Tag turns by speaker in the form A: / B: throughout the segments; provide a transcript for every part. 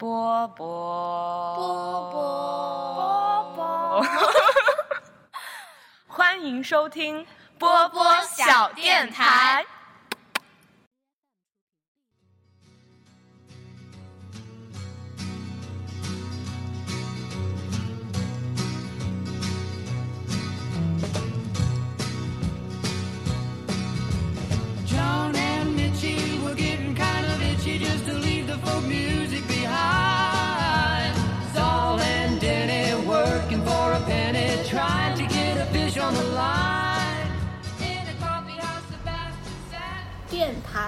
A: 波波
B: 波
A: 波波，欢迎收听
B: 波波小电台。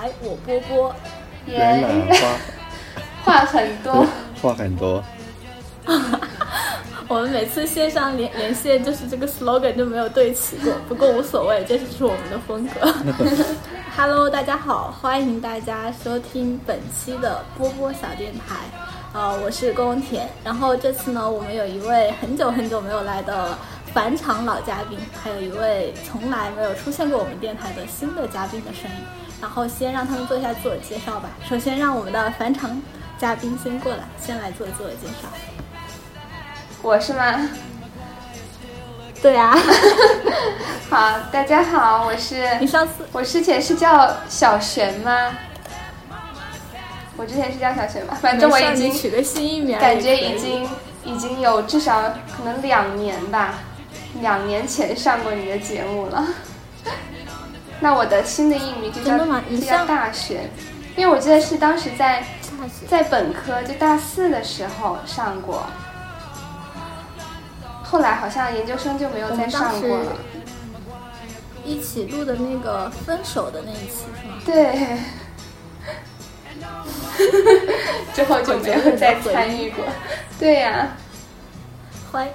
B: 电台我波波，
C: 人懒花
D: 话很多，
C: 话很多，
B: 我们每次线上连连线就是这个 slogan 就没有对齐过，不过无所谓，这就是我们的风格。Hello，大家好，欢迎大家收听本期的波波小电台。呃，我是宫田，然后这次呢，我们有一位很久很久没有来的返场老嘉宾，还有一位从来没有出现过我们电台的新的嘉宾的声音。然后先让他们做一下自我介绍吧。首先让我们的返场嘉宾先过来，先来做自我介绍。
D: 我是吗？
B: 对啊，
D: 好，大家好，我是
B: 你上次
D: 我之前是叫小璇吗？我之前是叫小璇吧，反正我已经
B: 取个新艺名
D: 感觉已经已经有至少可能两年吧，两年前上过你的节目了。那我的新的艺名就叫就叫大学，因为我记得是当时在在本科就大四的时候上过，后来好像研究生就没有再上过了。
B: 一起录的那个分手的那一期是吗？
D: 对，之后就没有再参与过。对呀、
B: 欢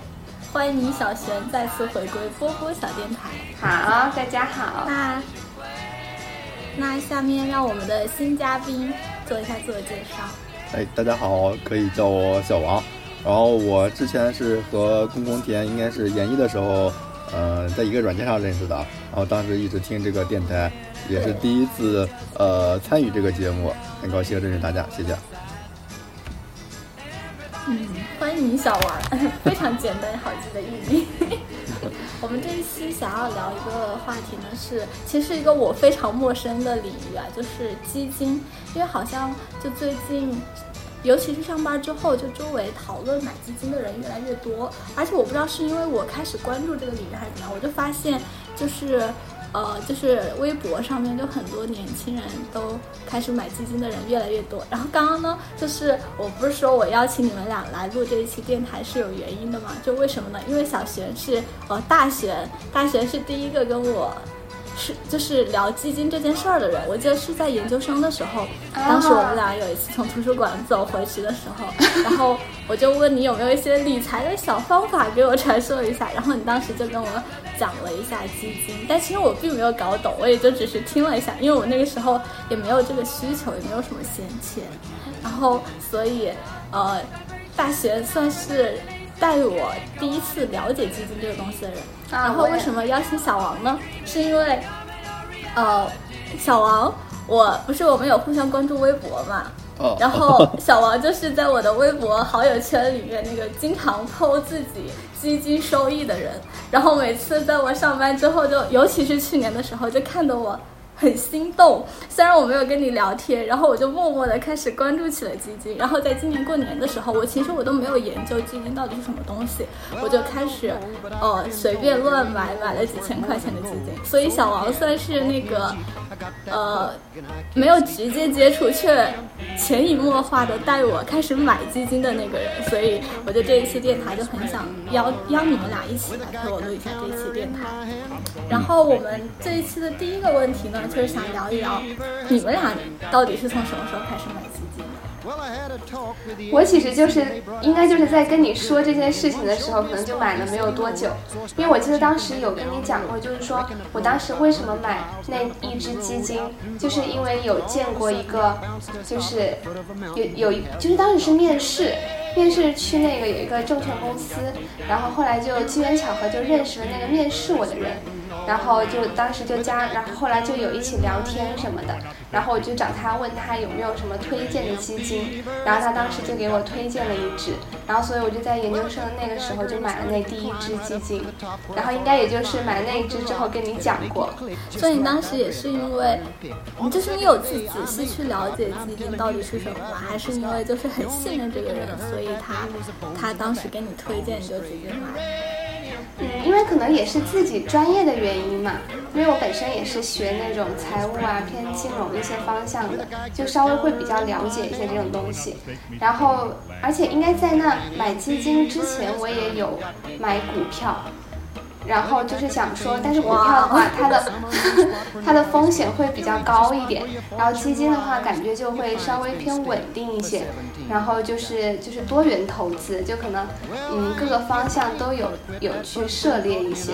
B: 欢迎你小璇再次回归波波小电台。
D: 好，大家好。
B: 那那下面让我们的新嘉宾做一下自我介绍。
C: 哎，大家好，可以叫我小王。然后我之前是和公公田应该是研一的时候，呃，在一个软件上认识的。然后当时一直听这个电台，也是第一次呃参与这个节目，很高兴认识大家，谢谢。
B: 嗯，欢迎小王，非常简单好记的艺名。我们这一期想要聊一个话题呢，是其实是一个我非常陌生的领域啊，就是基金。因为好像就最近，尤其是上班之后，就周围讨论买基金的人越来越多，而且我不知道是因为我开始关注这个领域还是怎么样，我就发现就是。呃，就是微博上面就很多年轻人都开始买基金的人越来越多。然后刚刚呢，就是我不是说我邀请你们俩来录这一期电台是有原因的嘛？就为什么呢？因为小璇是呃大璇，大璇是第一个跟我是就是聊基金这件事儿的人。我记得是在研究生的时候，当时我们俩有一次从图书馆走回去的时候，然后我就问你有没有一些理财的小方法给我传授一下，然后你当时就跟我讲了一下基金，但其实我并没有搞懂，我也就只是听了一下，因为我那个时候也没有这个需求，也没有什么闲钱，然后所以呃，大学算是带我第一次了解基金这个东西的人。
D: 啊
B: 然后为什么邀请小王呢？是因为呃，小王，我不是我们有互相关注微博嘛，
C: 哦，
B: 然后小王就是在我的微博好友圈里面那个经常 PO 自己基金收益的人，然后每次在我上班之后就，尤其是去年的时候，就看得我很心动。虽然我没有跟你聊天，然后我就默默的开始关注起了基金。然后在今年过年的时候，我其实我都没有研究基金到底是什么东西，我就开始呃随便乱买，买了几千块钱的基金。所以小王算是那个呃没有直接接触，却潜移默化的带我开始买基金的那个人，所以我就这一期电台就很想邀邀你们俩一起来陪我录一下这一期电台。然后我们这一期的第一个问题呢，就是想聊一聊你们俩到底是从什么时候开始买基金的？
D: 我其实就是应该就是在跟你说这件事情的时候，可能就买了没有多久，因为我记得当时有跟你讲过，就是说我当时为什么买那一只基金，就是因为有见过一个，就是有有一就是当时是面试。面试去那个有一个证券公司，然后后来就机缘巧合就认识了那个面试我的人，然后就当时就加，然后后来就有一起聊天什么的，然后我就找他问他有没有什么推荐的基金，然后他当时就给我推荐了一支，然后所以我就在研究生那个时候就买了那第一支基金，然后应该也就是买那一支之后跟你讲过，
B: 所以你当时也是因为，你就是你有去仔细去了解基金到底是什么？还是因为就是很信任这个人，所以他他当时给你推荐你就直接买？
D: 嗯，因为可能也是自己专业的原因嘛，因为我本身也是学那种财务啊、偏金融一些方向的，就稍微会比较了解一些这种东西。然后，而且应该在那买基金之前，我也有买股票。然后就是想说，但是股票的话，它的 它的风险会比较高一点，然后基金的话，感觉就会稍微偏稳定一些，然后就是就是多元投资，就可能嗯各个方向都有有去涉猎一些。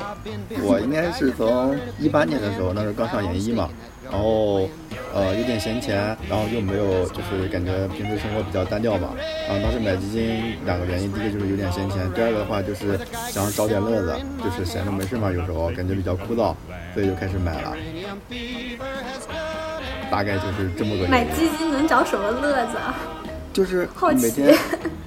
C: 我应该是从一八年的时候，那时候刚上研一嘛，然后呃有点闲钱，然后又没有就是感觉平时生活比较单调嘛，然后当时买基金两个原因，第一个就是有点闲钱，第二个的话就是想找点乐子，就是闲着没事嘛，有时候感觉比较枯燥，所以就开始买了。大概就是这么个。
B: 买基金能找什么乐子啊？
C: 就是每天，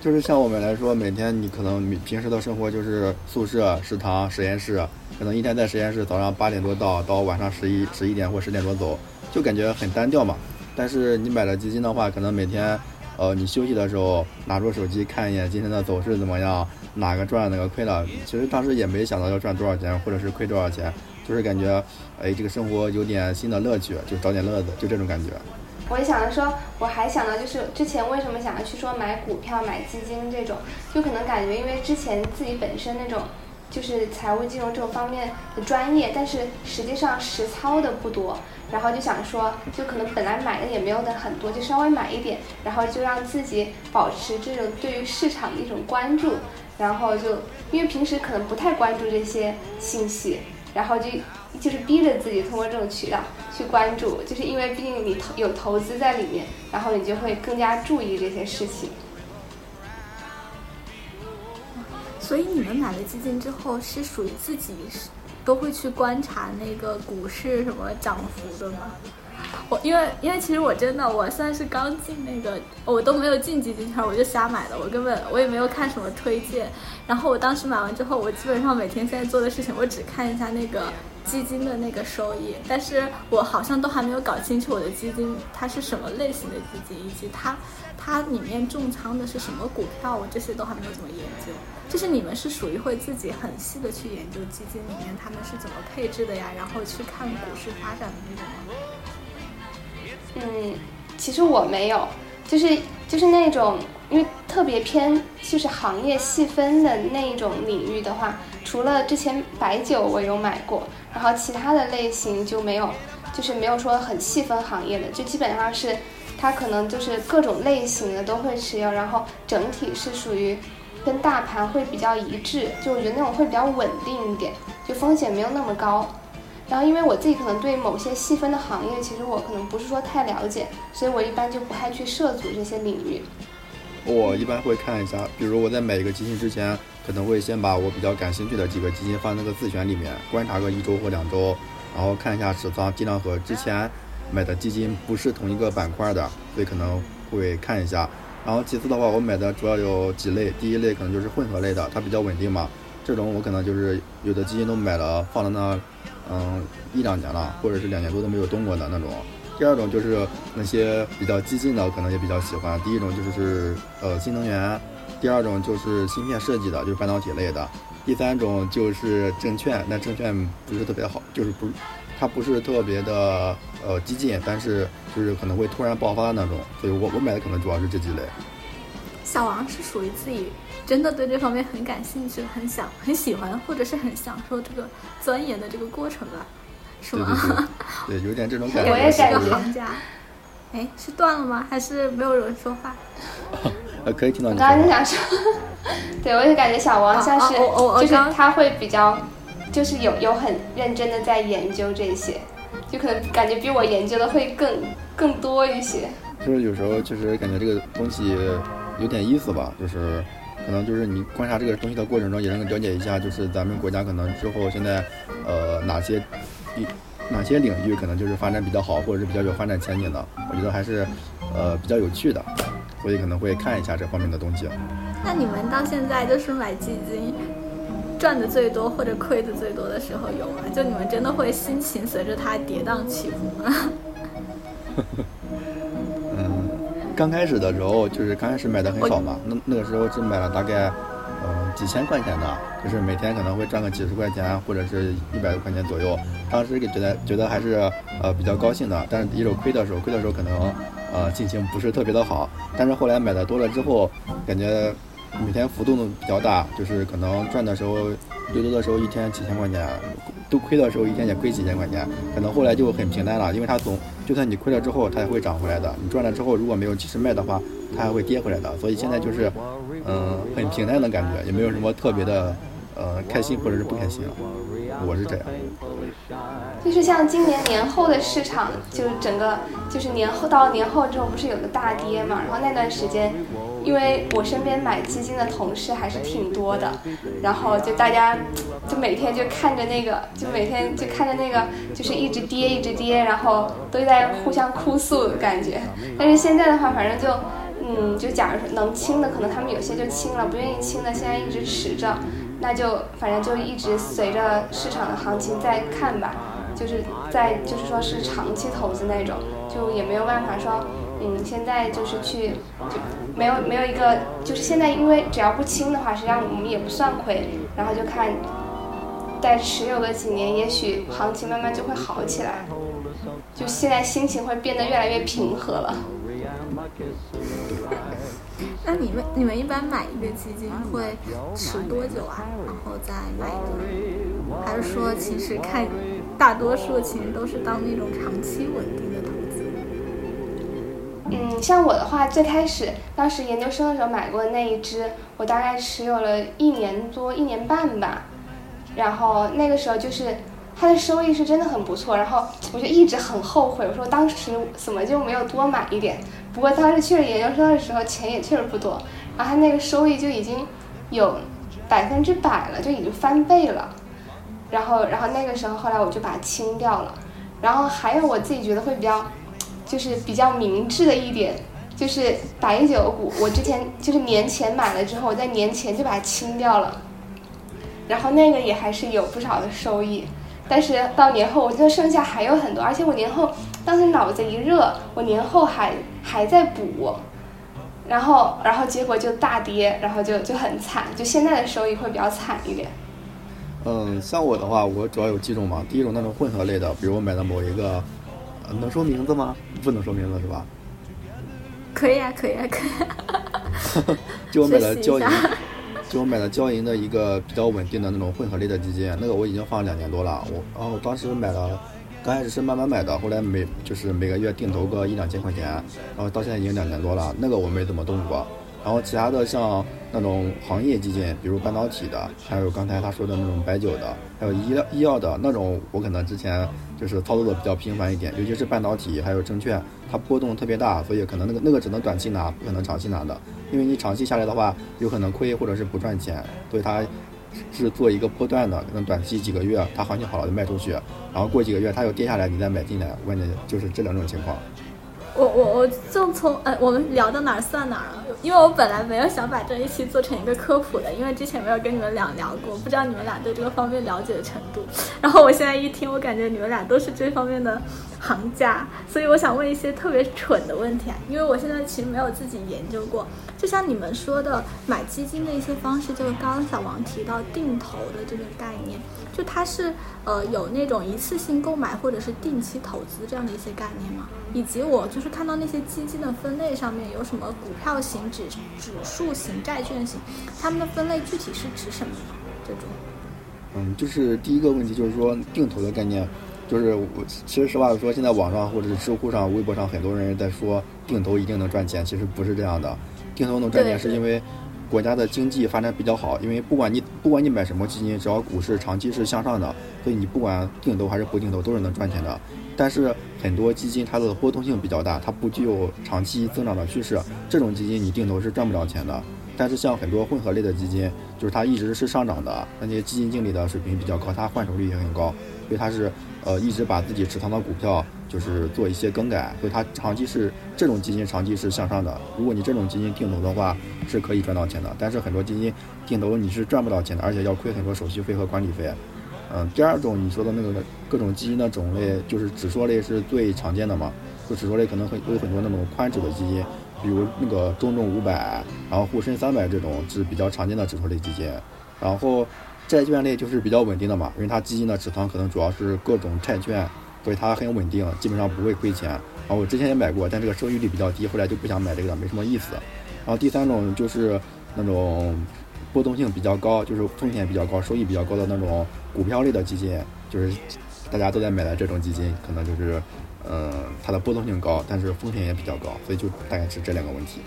C: 就是像我们来说，每天你可能你平时的生活就是宿舍、食堂、实验室，可能一天在实验室早上八点多到，到晚上十一十一点或十点多走，就感觉很单调嘛。但是你买了基金的话，可能每天，呃，你休息的时候拿出手机看一眼今天的走势怎么样，哪个赚哪个亏了。其实当时也没想到要赚多少钱或者是亏多少钱，就是感觉，哎，这个生活有点新的乐趣，就找点乐子，就这种感觉。
D: 我也想着说，我还想到就是之前为什么想要去说买股票、买基金这种，就可能感觉因为之前自己本身那种就是财务金融这种方面的专业，但是实际上实操的不多，然后就想说，就可能本来买的也没有的很多，就稍微买一点，然后就让自己保持这种对于市场的一种关注，然后就因为平时可能不太关注这些信息，然后就就是逼着自己通过这种渠道去关注，就是因为毕竟你投有投资在里面，然后你就会更加注意这些事情。
B: 所以你们买了基金之后，是属于自己是都会去观察那个股市什么涨幅的吗？我因为因为其实我真的我算是刚进那个，我都没有进基金圈，我就瞎买的，我根本我也没有看什么推荐。然后我当时买完之后，我基本上每天现在做的事情，我只看一下那个基金的那个收益，但是我好像都还没有搞清楚我的基金它是什么类型的基金，以及它它里面重仓的是什么股票，我这些都还没有怎么研究。就是你们是属于会自己很细的去研究基金里面他们是怎么配置的呀，然后去看股市发展的那种吗？
D: 嗯，其实我没有，就是就是那种，因为特别偏就是行业细分的那一种领域的话，除了之前白酒我有买过，然后其他的类型就没有，就是没有说很细分行业的，就基本上是它可能就是各种类型的都会持有，然后整体是属于跟大盘会比较一致，就我觉得那种会比较稳定一点，就风险没有那么高。然后，因为我自己可能对某些细分的行业，其实我可能不是说太了解，所以我一般就不太去涉足这些领域。
C: 我一般会看一下，比如我在买一个基金之前，可能会先把我比较感兴趣的几个基金放那个自选里面，观察个一周或两周，然后看一下持仓，尽量和之前买的基金不是同一个板块的，所以可能会看一下。然后其次的话，我买的主要有几类，第一类可能就是混合类的，它比较稳定嘛，这种我可能就是有的基金都买了，放在那。嗯，一两年了，或者是两年多都没有动过的那种。第二种就是那些比较激进的，可能也比较喜欢。第一种就是呃新能源，第二种就是芯片设计的，就是半导体类的。第三种就是证券，但证券不是特别好，就是不，它不是特别的呃激进，但是就是可能会突然爆发那种。所以我我买的可能主要是这几类。
B: 小王是属于自己真的对这方面很感兴趣、很想、很喜欢，或者是很享受这个钻研的这个过程吧，是
C: 吗？对，有点这种感觉。
D: 我也感
B: 觉。行家，哎，是断了吗？还是没有人说话？
C: 呃，可以听到你。
D: 我刚刚就想说，对我也感觉小王像是，就是他会比较，就是有有很认真的在研究这些，就可能感觉比我研究的会更更多一些。
C: 就是有时候就是感觉这个东西。有点意思吧，就是可能就是你观察这个东西的过程中，也能了解一下，就是咱们国家可能之后现在，呃，哪些一哪些领域可能就是发展比较好，或者是比较有发展前景的，我觉得还是呃比较有趣的，所以可能会看一下这方面的东西。
B: 那你们到现在就是买基金赚的最多或者亏的最多的时候有吗？就你们真的会心情随着它跌宕起伏吗？
C: 嗯，刚开始的时候就是刚开始买的很少嘛，那那个时候只买了大概嗯几千块钱的，就是每天可能会赚个几十块钱或者是一百多块钱左右。当时给觉得觉得还是呃比较高兴的，但是一手亏的时候，亏的时候可能呃心情不是特别的好。但是后来买的多了之后，感觉每天浮动比较大，就是可能赚的时候最多的时候一天几千块钱，都亏的时候一天也亏几千块钱。可能后来就很平淡了，因为它总就算你亏了之后，它也会涨回来的。你赚了之后，如果没有及时卖的话，它还会跌回来的。所以现在就是嗯很平淡的感觉，也没有什么特别的呃开心或者是不开心了。我是这样。
D: 就是像今年年后的市场，就是整个就是年后到年后之后，不是有个大跌嘛？然后那段时间，因为我身边买基金的同事还是挺多的，然后就大家就每天就看着那个，就每天就看着那个，就是一直跌一直跌，然后都在互相哭诉的感觉。但是现在的话，反正就嗯，就假如说能清的，可能他们有些就清了；不愿意清的，现在一直持着。那就反正就一直随着市场的行情在看吧，就是在就是说是长期投资那种，就也没有办法说，嗯，现在就是去就没有没有一个，就是现在因为只要不清的话，实际上我们也不算亏，然后就看再持有个几年，也许行情慢慢就会好起来，就现在心情会变得越来越平和了。
B: 那你们你们一般买一个基金会持多久啊？然后再买一个，还是说其实看大多数其实都是当那种长期稳定的投？
D: 嗯，像我的话，最开始当时研究生的时候买过的那一只，我大概持有了一年多一年半吧，然后那个时候就是它的收益是真的很不错，然后我就一直很后悔，我说当时怎么就没有多买一点。不过当时去了研究生的时候，钱也确实不多，然后它那个收益就已经有百分之百了，就已经翻倍了。然后，然后那个时候后来我就把它清掉了。然后还有我自己觉得会比较，就是比较明智的一点，就是白酒股，我之前就是年前买了之后，我在年前就把它清掉了。然后那个也还是有不少的收益。但是到年后，我觉得剩下还有很多，而且我年后当时脑子一热，我年后还还在补，然后然后结果就大跌，然后就就很惨，就现在的收益会比较惨一点。
C: 嗯，像我的话，我主要有几种嘛。第一种那种混合类的，比如我买的某一个，能说名字吗？不能说名字是吧？
B: 可以啊，可以啊，可以。
C: 就我买了交银。就我买了交银的一个比较稳定的那种混合类的基金，那个我已经放了两年多了。我然后当时买了，刚开始是慢慢买的，后来每就是每个月定投个一两千块钱，然后到现在已经两年多了，那个我没怎么动过。然后其他的像那种行业基金，比如半导体的，还有刚才他说的那种白酒的，还有医药医药的那种，我可能之前就是操作的比较频繁一点，尤其是半导体还有证券，它波动特别大，所以可能那个那个只能短期拿，不可能长期拿的，因为你长期下来的话，有可能亏或者是不赚钱，所以它是做一个波段的，可能短期几个月它行情好了就卖出去，然后过几个月它又跌下来，你再买进来，关键就是这两种情况。
B: 我我我就从呃，我们聊到哪儿算哪儿了，因为我本来没有想把这一期做成一个科普的，因为之前没有跟你们俩聊过，不知道你们俩对这个方面了解的程度。然后我现在一听，我感觉你们俩都是这方面的行家，所以我想问一些特别蠢的问题啊，因为我现在其实没有自己研究过。就像你们说的买基金的一些方式，就是刚刚小王提到定投的这个概念，就它是呃有那种一次性购买或者是定期投资这样的一些概念吗？以及我就是看到那些基金的分类上面有什么股票型、指指数型、债券型，它们的分类具体是指什么呢？这种？
C: 嗯，就是第一个问题就是说定投的概念，就是我其实实话说，现在网上或者是知乎上、微博上很多人在说定投一定能赚钱，其实不是这样的。定投能赚钱是因为国家的经济发展比较好，因为不管你不管你买什么基金，只要股市长期是向上的，所以你不管定投还是不定投都是能赚钱的。但是很多基金它的波动性比较大，它不具有长期增长的趋势，这种基金你定投是赚不了钱的。但是像很多混合类的基金，就是它一直是上涨的，那些基金经理的水平比较高，它换手率也很高，所以它是呃一直把自己持仓的股票就是做一些更改，所以它长期是这种基金长期是向上的。如果你这种基金定投的话，是可以赚到钱的，但是很多基金定投你是赚不到钱的，而且要亏很多手续费和管理费。嗯，第二种你说的那个各种基金的种类，就是指数类是最常见的嘛，就指数类可能会有很多那种宽指的基金。比如那个中证五百，然后沪深三百这种是比较常见的指数类基金，然后债券类就是比较稳定的嘛，因为它基金的持仓可能主要是各种债券，所以它很稳定，基本上不会亏钱。然后我之前也买过，但这个收益率比较低，后来就不想买这个了，没什么意思。然后第三种就是那种波动性比较高，就是风险比较高、收益比较高的那种股票类的基金，就是大家都在买的这种基金，可能就是。嗯，它的波动性高，但是风险也比较高，所以就大概是这两个问题。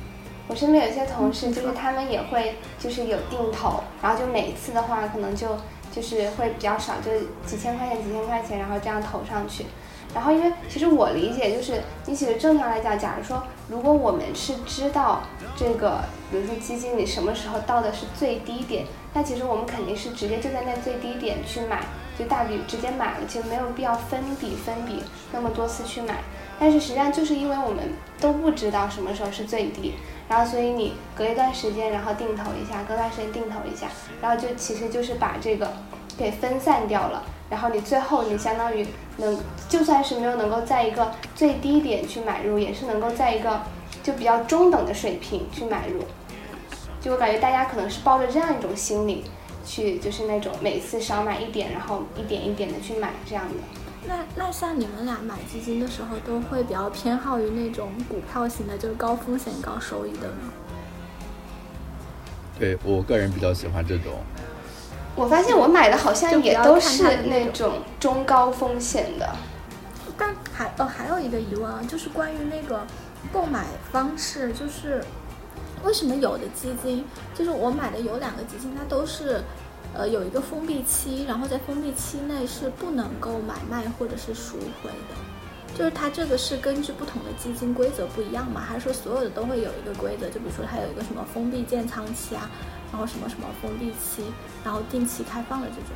D: 我身边有一些同事，就是他们也会就是有定投，然后就每一次的话，可能就就是会比较少，就几千块钱、几千块钱，然后这样投上去。然后因为其实我理解就是，你其实正常来讲，假如说如果我们是知道这个，比如说基金你什么时候到的是最低点，那其实我们肯定是直接就在那最低点去买。就大笔直接买了，其实没有必要分笔分笔那么多次去买。但是实际上就是因为我们都不知道什么时候是最低，然后所以你隔一段时间然后定投一下，隔段时间定投一下，然后就其实就是把这个给分散掉了。然后你最后你相当于能就算是没有能够在一个最低点去买入，也是能够在一个就比较中等的水平去买入。就我感觉大家可能是抱着这样一种心理。去就是那种每次少买一点，然后一点一点的去买这样的。
B: 那那像你们俩买基金的时候，都会比较偏好于那种股票型的，就是高风险高收益的吗？
C: 对我个人比较喜欢这种。
D: 我发现我买的好像也都是那种中高风险的。
B: 但还哦还有一个疑问啊，就是关于那个购买方式，就是。为什么有的基金，就是我买的有两个基金，它都是，呃，有一个封闭期，然后在封闭期内是不能够买卖或者是赎回的，就是它这个是根据不同的基金规则不一样嘛，还是说所有的都会有一个规则？就比如说它有一个什么封闭建仓期啊，然后什么什么封闭期，然后定期开放的这种。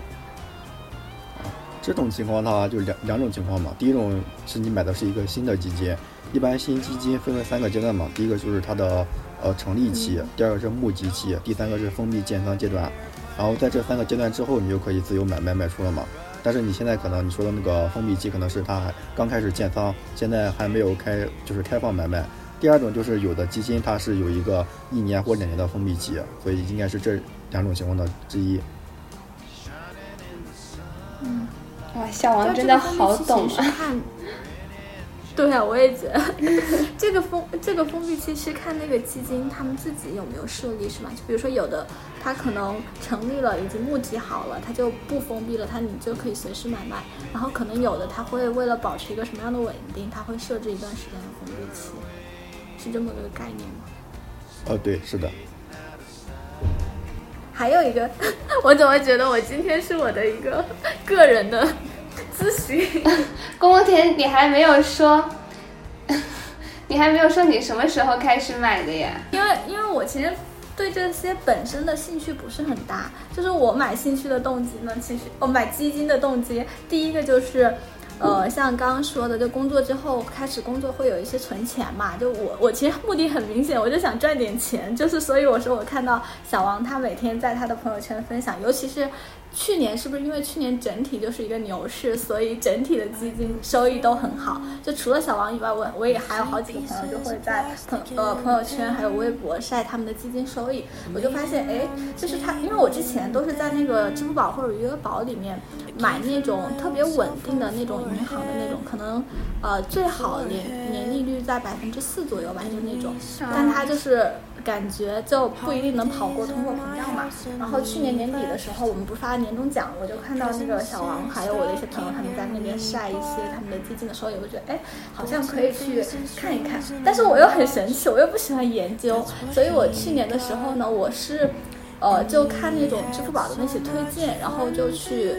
C: 这种情况的话，就两两种情况嘛。第一种是你买的是一个新的基金，一般新基金分为三个阶段嘛，第一个就是它的。呃，成立期，第二个是募集期，第三个是封闭建仓阶段。然后在这三个阶段之后，你就可以自由买卖卖出了嘛。但是你现在可能你说的那个封闭期，可能是它还刚开始建仓，现在还没有开，就是开放买卖。第二种就是有的基金它是有一个一年或两年的封闭期，所以应该是这两种情况的之一。
D: 嗯，哇，小王真的好懂啊。
B: 对啊，我也觉得 这个封这个封闭期是看那个基金他们自己有没有设立，是吗？就比如说有的他可能成立了，已经募集好了，他就不封闭了，他你就可以随时买卖。然后可能有的他会为了保持一个什么样的稳定，他会设置一段时间的封闭期，是这么个概念吗？
C: 哦，对，是的。
B: 还有一个，我怎么觉得我今天是我的一个个人的。咨询，
D: 公公田，你还没有说，你还没有说你什么时候开始买的呀？
B: 因为因为我其实对这些本身的兴趣不是很大，就是我买兴趣的动机呢，其实我买基金的动机，第一个就是。呃，像刚刚说的，就工作之后开始工作会有一些存钱嘛。就我我其实目的很明显，我就想赚点钱。就是所以我说我看到小王他每天在他的朋友圈分享，尤其是去年是不是因为去年整体就是一个牛市，所以整体的基金收益都很好。就除了小王以外，我我也还有好几个朋友就会在朋呃朋友圈还有微博晒他们的基金收益。我就发现，哎，就是他，因为我之前都是在那个支付宝或者余额宝里面买那种特别稳定的那种。银行的那种，可能，呃，最好年年利率在百分之四左右吧，就那种，但它就是感觉就不一定能跑过通货膨胀嘛。然后去年年底的时候，我们不发年终奖，我就看到那个小王还有我的一些朋友他们在那边晒一些他们的基金的时候，也会觉得哎，好像可以去看一看。但是我又很神奇，我又不喜欢研究，所以我去年的时候呢，我是。呃，就看那种支付宝的那些推荐，然后就去，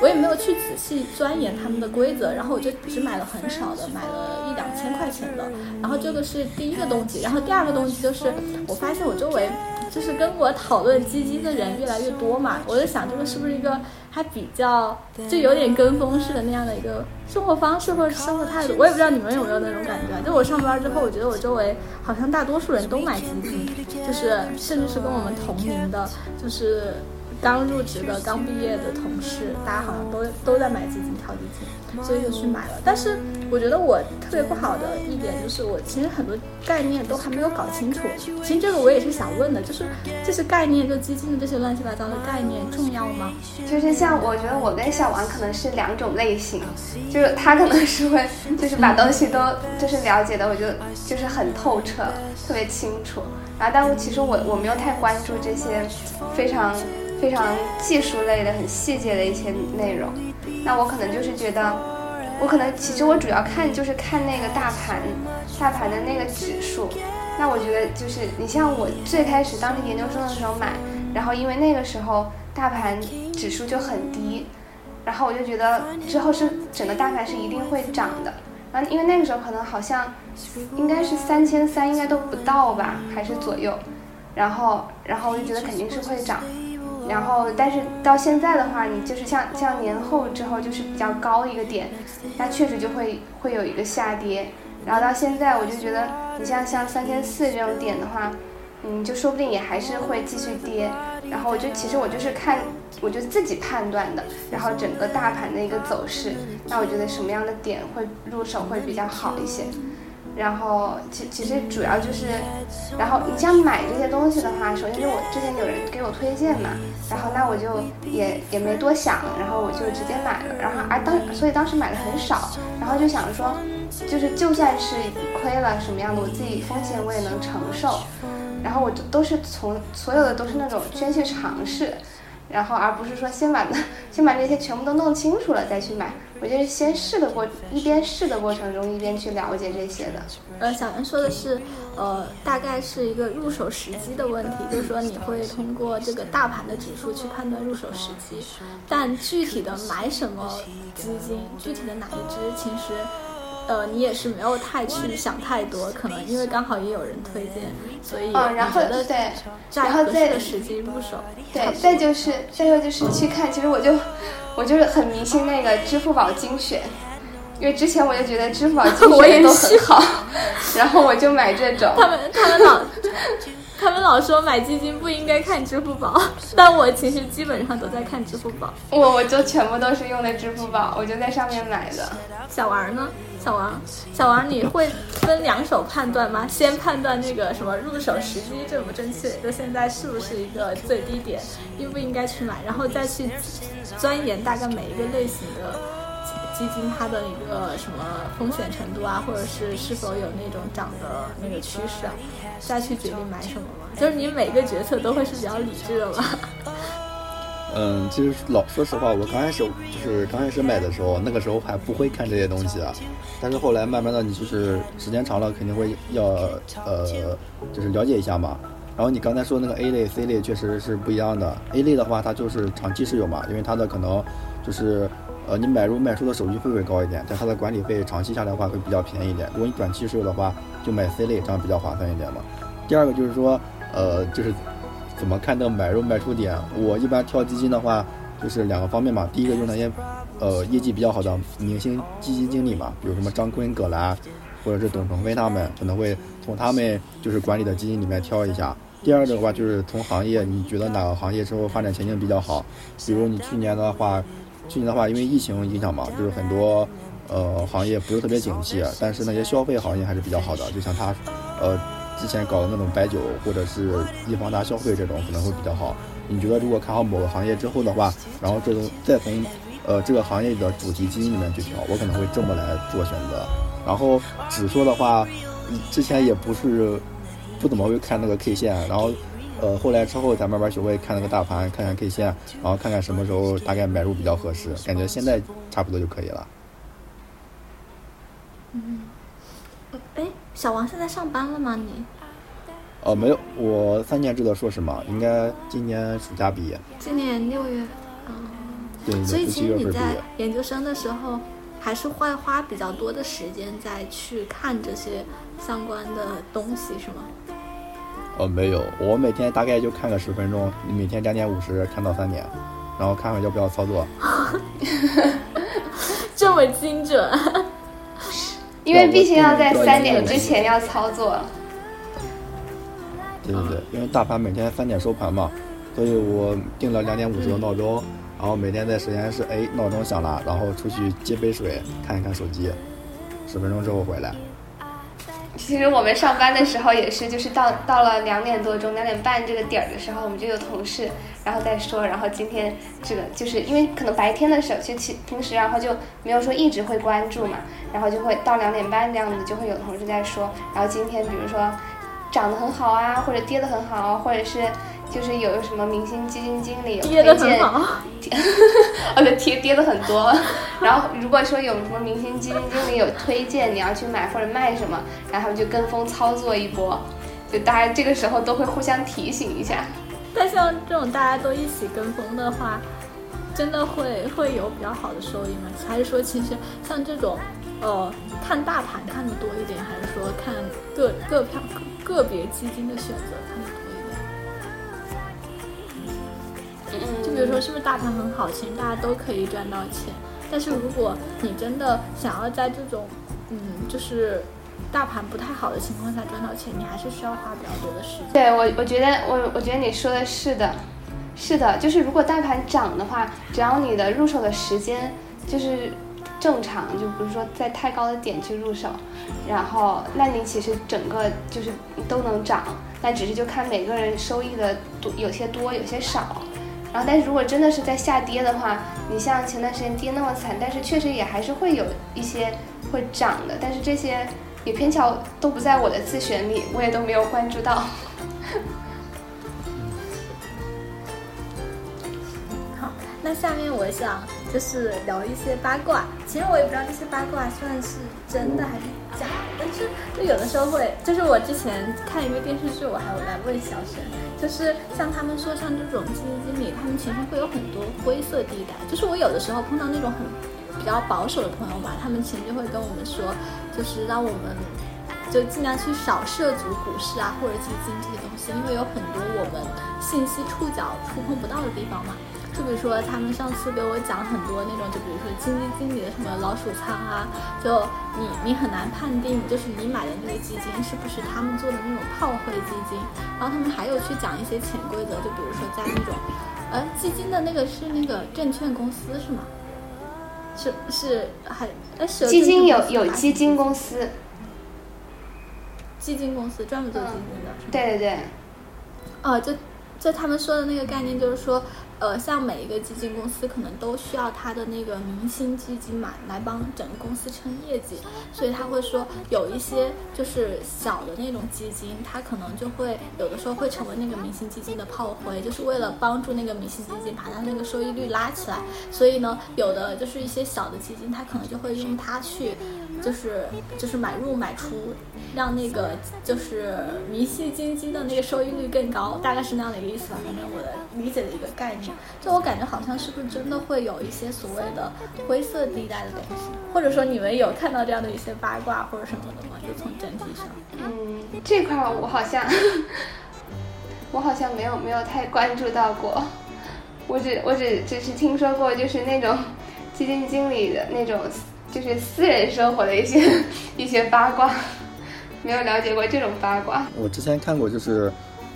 B: 我也没有去仔细钻研他们的规则，然后我就只买了很少的，买了一两千块钱的。然后这个是第一个东西，然后第二个东西就是我发现我周围。就是跟我讨论基金的人越来越多嘛，我就想这个是不是一个还比较就有点跟风式的那样的一个生活方式或者生活态度，我也不知道你们有没有那种感觉。就我上班之后，我觉得我周围好像大多数人都买基金，就是甚至是跟我们同龄的，就是。刚入职的、刚毕业的同事，大家好像都都在买基金、挑基金，所以就去买了。但是我觉得我特别不好的一点就是，我其实很多概念都还没有搞清楚。其实这个我也是想问的，就是这些概念，就基金的这些乱七八糟的概念重要吗？
D: 就是像我觉得我跟小王可能是两种类型，就是他可能是会就是把东西都就是了解的，我就就是很透彻、特别清楚。然后，但我其实我我没有太关注这些非常。非常技术类的、很细节的一些内容，那我可能就是觉得，我可能其实我主要看就是看那个大盘，大盘的那个指数。那我觉得就是你像我最开始当时研究生的时候买，然后因为那个时候大盘指数就很低，然后我就觉得之后是整个大盘是一定会涨的。然后因为那个时候可能好像应该是三千三，应该都不到吧，还是左右。然后然后我就觉得肯定是会涨。然后，但是到现在的话，你就是像像年后之后就是比较高一个点，那确实就会会有一个下跌。然后到现在，我就觉得你像像三千四这种点的话，嗯，就说不定也还是会继续跌。然后我就其实我就是看，我就自己判断的，然后整个大盘的一个走势，那我觉得什么样的点会入手会比较好一些。然后其其实主要就是，然后你像买这些东西的话，首先是我之前有人给我推荐嘛，然后那我就也也没多想，然后我就直接买了，然后而当所以当时买的很少，然后就想说，就是就算是亏了什么样的，我自己风险我也能承受，然后我就都是从所有的都是那种先去尝试。然后，而不是说先把先把这些全部都弄清楚了再去买。我就是先试的过，一边试的过程中一边去了解这些的。
B: 呃，小袁说的是，呃，大概是一个入手时机的问题，就是说你会通过这个大盘的指数去判断入手时机，但具体的买什么基金，具体的哪一支，其实。呃，你也是没有太去想太多，可能因为刚好也有人推荐，所以
D: 嗯，然后对，然后再
B: 时机入手，
D: 对，再就是再有就是去看，其实我就我就是很迷信那个支付宝精选，因为之前我就觉得支付宝精 选都很好，然后我就买这种。
B: 他们他们老 他们老说买基金不应该看支付宝，但我其实基本上都在看支付宝。
D: 我我就全部都是用的支付宝，我就在上面买的。
B: 小王呢？小王，小王，你会分两手判断吗？先判断那个什么入手时机正不正确，就现在是不是一个最低点，应不应该去买，然后再去钻研大概每一个类型的基金它的一个什么风险程度啊，或者是是否有那种涨的那个趋势啊，再去决定买什么吗？就是你每个决策都会是比较理智的吗？
C: 嗯，其实老说实话，我刚开始就是刚开始买的时候，那个时候还不会看这些东西啊。但是后来慢慢的，你就是时间长了，肯定会要呃，就是了解一下嘛。然后你刚才说那个 A 类、C 类确实是不一样的。A 类的话，它就是长期持有嘛，因为它的可能就是呃，你买入卖出的手续费会高一点，但它的管理费长期下来的话会比较便宜一点。如果你短期持有的话，就买 C 类，这样比较划算一点嘛。第二个就是说，呃，就是。怎么看的买入卖出点？我一般挑基金的话，就是两个方面嘛。第一个就是那些，呃，业绩比较好的明星基金经理嘛，比如什么张坤、葛兰，或者是董成飞他们，可能会从他们就是管理的基金里面挑一下。第二个的话就是从行业，你觉得哪个行业之后发展前景比较好？比如你去年的话，去年的话因为疫情影响嘛，就是很多呃行业不是特别景气，但是那些消费行业还是比较好的，就像他，呃。之前搞的那种白酒或者是易方达消费这种可能会比较好。你觉得如果看好某个行业之后的话，然后这种再从呃这个行业的主题基金里面去挑，我可能会这么来做选择。然后指数的话，之前也不是不怎么会看那个 K 线，然后呃后来之后才慢慢学会看那个大盘，看看 K 线，然后看看什么时候大概买入比较合适。感觉现在差不多就可以了。
B: 嗯。哎，小王现在上班了吗？你？
C: 哦，没有，我三年制的硕士嘛，应该今年暑假毕业。
B: 今年六月，嗯，
C: 对，
B: 所以其实你在研究生的时候，还是会花比较多的时间在去看这些相关的东西，是吗？
C: 呃，没有，我每天大概就看个十分钟，每天两点五十看到三点，然后看看要不要操作。
B: 这么精准，
D: 因为毕竟要在三点之前要操作。
C: 对对对，因为大盘每天三点收盘嘛，所以我定了两点五十的闹钟，然后每天在实验室，哎，闹钟响了，然后出去接杯水，看一看手机，十分钟之后回来。
D: 其实我们上班的时候也是，就是到到了两点多钟、两点半这个点儿的时候，我们就有同事，然后再说，然后今天这个就是因为可能白天的时候，就其平时然后就没有说一直会关注嘛，然后就会到两点半这样子，就会有同事在说，然后今天比如说涨得很好啊，或者跌得很好，或者是就是有什么明星基金经理有 推
B: 跌得很
D: 荐，
B: 好。
D: 哦对，跌跌的很多。然后如果说有什么明星基金经理有推荐你要去买或者卖什么，然后他们就跟风操作一波，就大家这个时候都会互相提醒一下。
B: 但像这种大家都一起跟风的话，真的会会有比较好的收益吗？还是说其实像这种，呃，看大盘看的多一点，还是说看个个票个别基金的选择看的
D: 嗯，
B: 就比如说，是不是大盘很好，其实大家都可以赚到钱。但是如果你真的想要在这种，嗯，就是大盘不太好的情况下赚到钱，你还是需要花比较多的时间。
D: 对我，我觉得我我觉得你说的是的，是的，就是如果大盘涨的话，只要你的入手的时间就是正常，就不是说在太高的点去入手，然后那你其实整个就是都能涨，但只是就看每个人收益的多，有些多，有些少。然后，但是如果真的是在下跌的话，你像前段时间跌那么惨，但是确实也还是会有一些会涨的，但是这些也偏巧都不在我的自选里，我也都没有关注到。
B: 好，那下面我想就是聊一些八卦。其实我也不知道这些八卦算是真的还是假的，但是就有的时候会，就是我之前看一个电视剧，我还有来问小沈，就是像他们说像这种基金经理，他们其实会有很多灰色地带。就是我有的时候碰到那种很比较保守的朋友吧，他们其实就会跟我们说，就是让我们就尽量去少涉足股市啊或者基金这些东西，因为有很多我们信息触角触碰不到的地方嘛。就比如说他们上次给我讲很多那种，就比如说基金经理的什么老鼠仓啊，就你你很难判定，就是你买的那个基金是不是他们做的那种炮灰基金。然后他们还有去讲一些潜规则，就比如说在那种，呃，基金的那个是那个证券公司是吗？是是还哎
D: 基金有有基金公司，
B: 基金公司专门做基金的？
D: 对对对，
B: 哦，就就他们说的那个概念，就是说，呃，像每一个基金公司可能都需要它的那个明星基金嘛，来帮整个公司撑业绩，所以他会说有一些就是小的那种基金，它可能就会有的时候会成为那个明星基金的炮灰，就是为了帮助那个明星基金把它那个收益率拉起来，所以呢，有的就是一些小的基金，它可能就会用它去。就是就是买入买出，让那个就是明星基金的那个收益率更高，大概是那样的一个意思吧。反正我的理解的一个概念，就我感觉好像是不是真的会有一些所谓的灰色地带的东西，或者说你们有看到这样的一些八卦或者什么的吗？就从整体上，
D: 嗯，这块我好像 我好像没有没有太关注到过，我只我只只是听说过就是那种基金经理的那种就是私人生活的一些 一些八卦，没有了解过这种八卦。
C: 我之前看过，就是，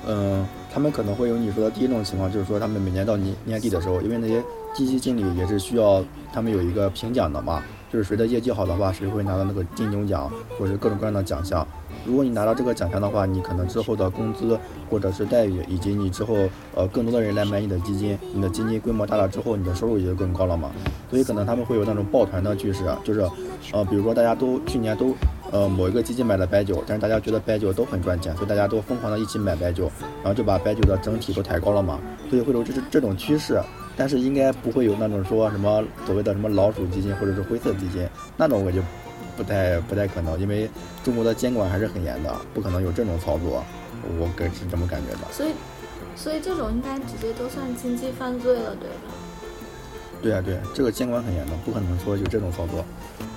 C: 嗯、他们可能会有你说的第一种情况，就是说他们每年到年年底的时候，因为那些基金经理也是需要他们有一个评奖的嘛，就是谁的业绩好的话，谁会拿到那个金牛奖或者各种各样的奖项。如果你拿到这个奖项的话，你可能之后的工资或者是待遇，以及你之后呃更多的人来买你的基金，你的基金规模大了之后，你的收入也就更高了嘛。所以可能他们会有那种抱团的趋势，就是呃比如说大家都去年都呃某一个基金买了白酒，但是大家觉得白酒都很赚钱，所以大家都疯狂的一起买白酒，然后就把白酒的整体都抬高了嘛。所以会有这这这种趋势。但是应该不会有那种说什么所谓的什么老鼠基金或者是灰色基金，那种我就不太不太可能，因为中国的监管还是很严的，不可能有这种操作，我个是这么感觉的。
B: 所以所以这种应该直接都算经济犯罪了，对吧？
C: 对啊，对啊，这个监管很严的，不可能说就这种操作。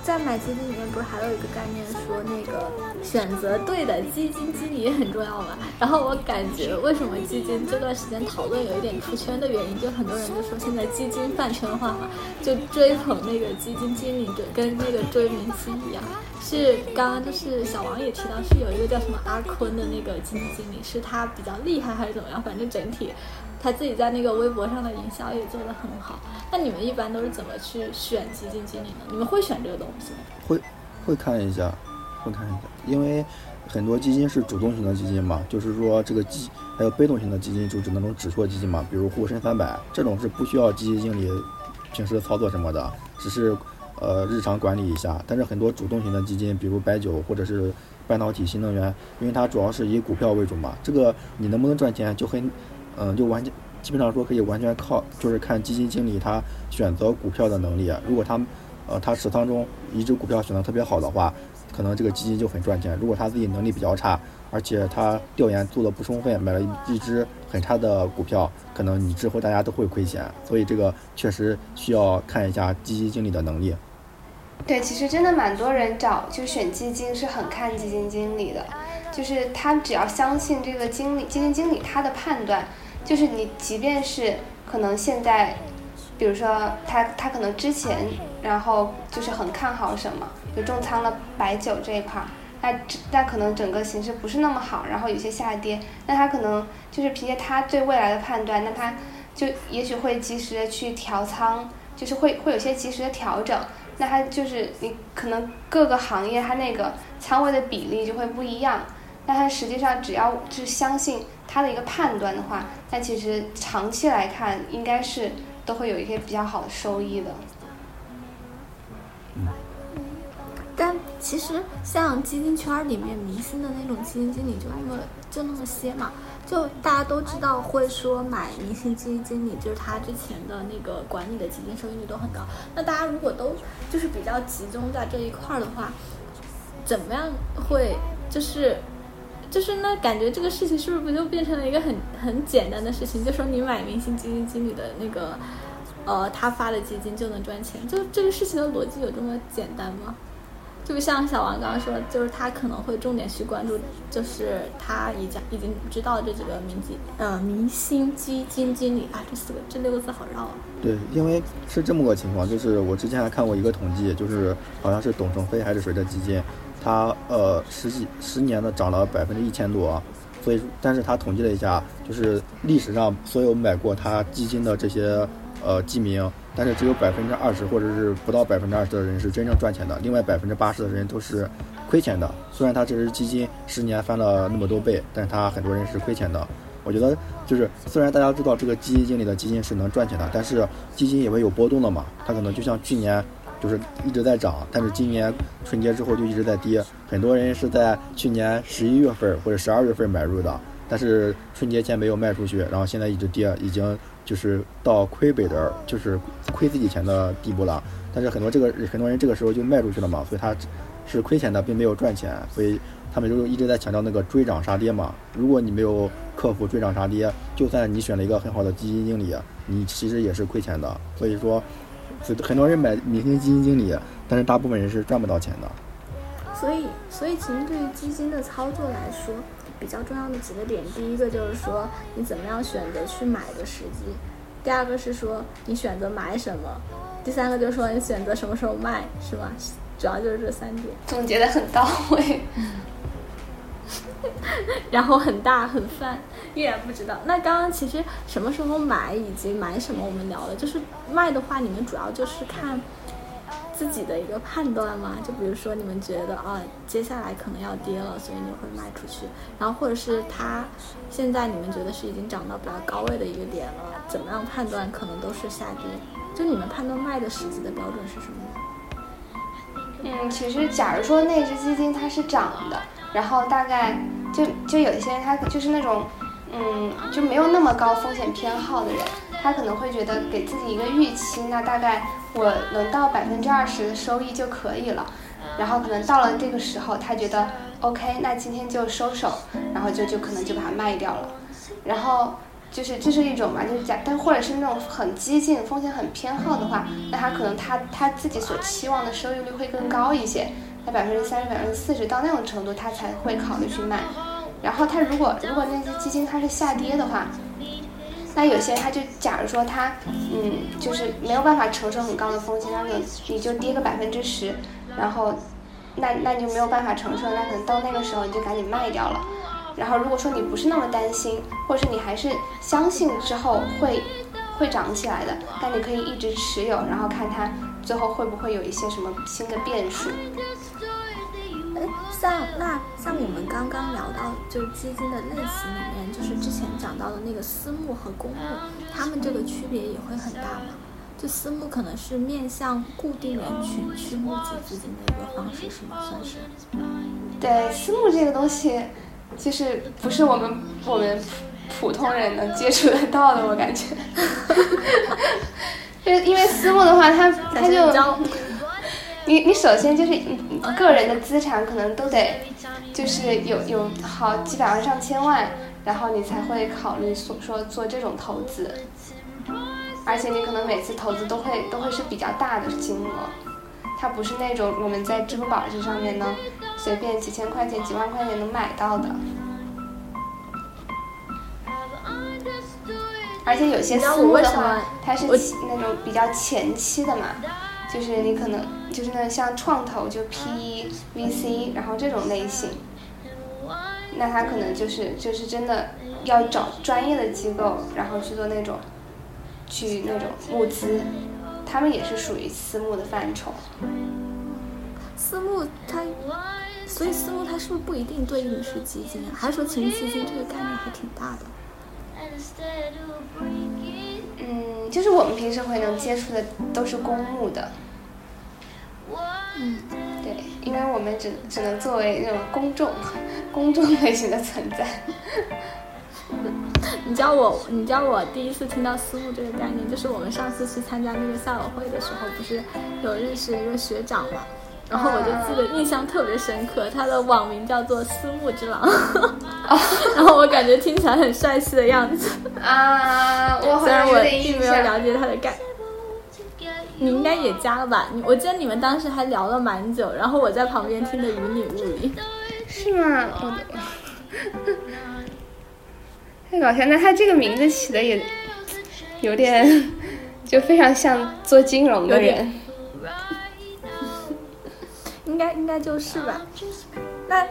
B: 在买基金里面，不是还有一个概念说那个选择对的基金经理很重要嘛？然后我感觉为什么基金这段时间讨论有一点出圈的原因，就很多人就说现在基金饭圈化嘛，就追捧那个基金经理，就跟那个追明星一样。是刚刚就是小王也提到，是有一个叫什么阿坤的那个基金经理，是他比较厉害还是怎么样？反正整体。他自己在那个微博上的营销也做得很好。那你们一般都是怎么去选基金经理呢？你们会选这个东西吗？
C: 会，会看一下，会看一下，因为很多基金是主动型的基金嘛，就是说这个基还有被动型的基金，就指那种指数基金嘛，比如沪深三百这种是不需要基金经理平时操作什么的，只是呃日常管理一下。但是很多主动型的基金，比如白酒或者是半导体、新能源，因为它主要是以股票为主嘛，这个你能不能赚钱就很。嗯，就完全基本上说可以完全靠，就是看基金经理他选择股票的能力。如果他，呃，他持仓中一只股票选的特别好的话，可能这个基金就很赚钱。如果他自己能力比较差，而且他调研做的不充分，买了一只很差的股票，可能你之后大家都会亏钱。所以这个确实需要看一下基金经理的能力。
D: 对，其实真的蛮多人找就选基金是很看基金经理的，就是他只要相信这个经理基金经理他的判断。就是你，即便是可能现在，比如说他他可能之前，然后就是很看好什么，就重仓了白酒这一块儿，那那可能整个形势不是那么好，然后有些下跌，那他可能就是凭借他对未来的判断，那他就也许会及时的去调仓，就是会会有些及时的调整，那他就是你可能各个行业它那个仓位的比例就会不一样，那他实际上只要就是相信。他的一个判断的话，那其实长期来看，应该是都会有一些比较好的收益的。
B: 但其实像基金圈里面明星的那种基金经理就那么就那么些嘛，就大家都知道会说买明星基金经理，就是他之前的那个管理的基金收益率都很高。那大家如果都就是比较集中在这一块儿的话，怎么样会就是？就是那感觉这个事情是不是不就变成了一个很很简单的事情？就说你买明星基金经理的那个，呃，他发的基金就能赚钱？就这个事情的逻辑有这么简单吗？就像小王刚刚说，就是他可能会重点去关注，就是他已经已经知道这几个明基呃明星基金经理啊，这四个这六个字好绕啊。
C: 对，因为是这么个情况，就是我之前还看过一个统计，就是好像是董承飞还是谁的基金。它呃十几十年的涨了百分之一千多，所以但是他统计了一下，就是历史上所有买过他基金的这些呃基民，但是只有百分之二十或者是不到百分之二十的人是真正赚钱的，另外百分之八十的人都是亏钱的。虽然他这只基金十年翻了那么多倍，但是他很多人是亏钱的。我觉得就是虽然大家知道这个基金经理的基金是能赚钱的，但是基金也会有波动的嘛，它可能就像去年。就是一直在涨，但是今年春节之后就一直在跌。很多人是在去年十一月份或者十二月份买入的，但是春节前没有卖出去，然后现在一直跌，已经就是到亏本的，就是亏自己钱的地步了。但是很多这个很多人这个时候就卖出去了嘛，所以他是亏钱的，并没有赚钱。所以他们就一直在强调那个追涨杀跌嘛。如果你没有克服追涨杀跌，就算你选了一个很好的基金经理，你其实也是亏钱的。所以说。很多人买明星基金经理，但是大部分人是赚不到钱的。
B: 所以，所以其实对于基金的操作来说，比较重要的几个点，第一个就是说你怎么样选择去买的时机；第二个是说你选择买什么；第三个就是说你选择什么时候卖，是吧？主要就是这三点。
D: 总结的很到位。
B: 然后很大很泛，依然不知道。那刚刚其实什么时候买以及买什么，我们聊了。就是卖的话，你们主要就是看自己的一个判断嘛。就比如说你们觉得啊，接下来可能要跌了，所以你会卖出去。然后或者是它现在你们觉得是已经涨到比较高位的一个点了，怎么样判断可能都是下跌？就你们判断卖的时机的标准是什么？
D: 嗯，其实假如说那只基金它是涨的。然后大概就就有一些人，他就是那种，嗯，就没有那么高风险偏好的人，他可能会觉得给自己一个预期，那大概我能到百分之二十的收益就可以了。然后可能到了这个时候，他觉得 OK，那今天就收手，然后就就可能就把它卖掉了。然后就是这是一种嘛，就是假，但或者是那种很激进、风险很偏好的话，那他可能他他自己所期望的收益率会更高一些，在百分之三十、百分之四十到那种程度，他才会考虑去卖。然后它如果如果那些基金它是下跌的话，那有些它就假如说它嗯就是没有办法承受很高的风险，那你你就跌个百分之十，然后那那你就没有办法承受，那可能到那个时候你就赶紧卖掉了。然后如果说你不是那么担心，或者是你还是相信之后会会涨起来的，那你可以一直持有，然后看它最后会不会有一些什么新的变数。
B: 哎，像那像我们刚刚聊到就是基金的类型里面，就是之前讲到的那个私募和公募，它们这个区别也会很大吗？就私募可能是面向固定人群去募集资金的一个方式，是吗？算是？
D: 对，私募这个东西。就是不是我们 我们普通人能接触得到的，我感觉。就因为私募的话，它它就，你你首先就是个人的资产可能都得，就是有有好几百万上千万，然后你才会考虑说说做这种投资，而且你可能每次投资都会都会是比较大的金额，它不是那种我们在支付宝这上面呢。随便几千块钱、几万块钱能买到的，而且有些私募的话，它是那种比较前期的嘛，就是你可能就是那像创投就 PE、VC，然后这种类型，那他可能就是就是真的要找专业的机构，然后去做那种去那种募资，他们也是属于私募的范畴。
B: 私募它。所以私募它是不是不一定对应是基金啊？还是说其实基金这个概念还挺大的？
D: 嗯，就是我们平时会能接触的都是公募的。
B: 嗯，
D: 对，因为我们只只能作为那种公众、公众类型的存在。
B: 你知道我，你知道我第一次听到私募这个概念，就是我们上次去参加那个校友会的时候，不是有认识一个学长嘛？然后我就记得印象特别深刻，他的网名叫做“私募之狼”，然后我感觉听起来很帅气的样子
D: 啊。
B: 虽然我并没有了解他的概，你应该也加了吧？我记得你们当时还聊了蛮久，然后我在旁边听得云里雾里。
D: 是吗？我太搞笑！那他这个名字起的也有点，就非常像做金融的人。
B: 应该应该就是吧。那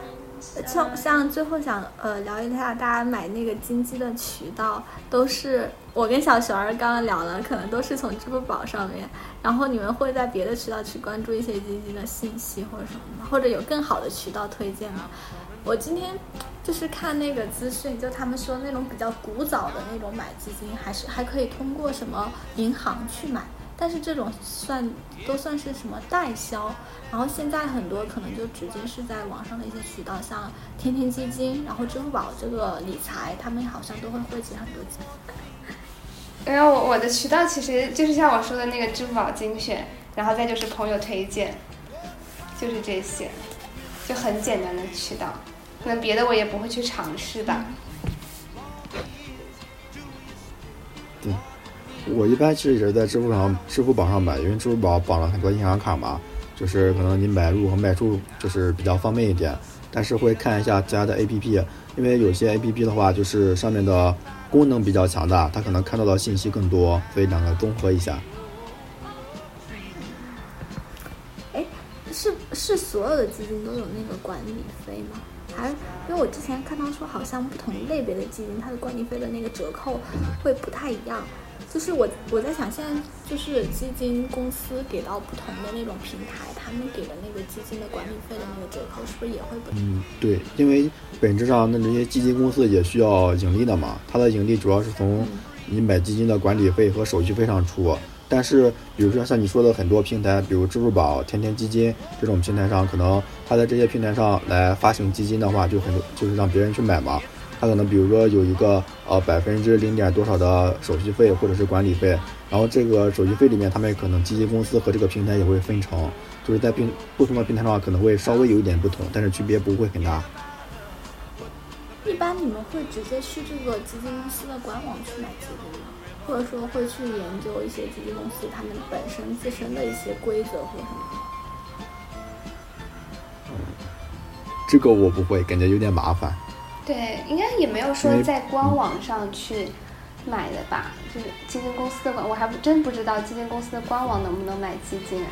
B: 像像最后想呃聊一下，大家买那个金鸡的渠道都是我跟小熊儿刚刚聊了，可能都是从支付宝上面。然后你们会在别的渠道去关注一些基金的信息或者什么吗？或者有更好的渠道推荐吗？我今天就是看那个资讯，就他们说那种比较古早的那种买基金，还是还可以通过什么银行去买。但是这种算都算是什么代销，然后现在很多可能就直接是在网上的一些渠道，像天天基金，然后支付宝这个理财，他们好像都会汇集很多钱。
D: 然后我我的渠道其实就是像我说的那个支付宝精选，然后再就是朋友推荐，就是这些，就很简单的渠道，可能别的我也不会去尝试吧。
C: 我一般其实也是在支付上、支付宝上买，因为支付宝绑了很多银行卡嘛，就是可能你买入和卖出就是比较方便一点。但是会看一下其他的 APP，因为有些 APP 的话，就是上面的功能比较强大，它可能看到的信息更多，所以两个综合一下。
B: 哎，是是所有的基金都有那个管理费吗？还因为我之前看到说，好像不同类别的基金，它的管理费的那个折扣会不太一样。就是我我在想，现在就是基金公司给到不同的那种平台，他们给的那个基金的管理费的那个折扣，是不是也会不同？
C: 嗯，对，因为本质上那这些基金公司也需要盈利的嘛，它的盈利主要是从你买基金的管理费和手续费上出。但是，比如说像你说的很多平台，比如支付宝、天天基金这种平台上，可能它在这些平台上来发行基金的话，就很多就是让别人去买嘛。他可能比如说有一个呃百分之零点多少的手续费或者是管理费，然后这个手续费里面他们可能基金公司和这个平台也会分成，就是在平不同的平台上可能会稍微有一点不同，但是区别不会很大。
B: 一般你们会直接去这个基金公司的官网去买基金吗？或者说会去研究一些基金公司他们本身自身的一些规则或什么吗？
C: 这个我不会，感觉有点麻烦。
D: 对，应该也没有说在官网上去买的吧？就是基金公司的官，我还不真不知道基金公司的官网能不能买基金啊。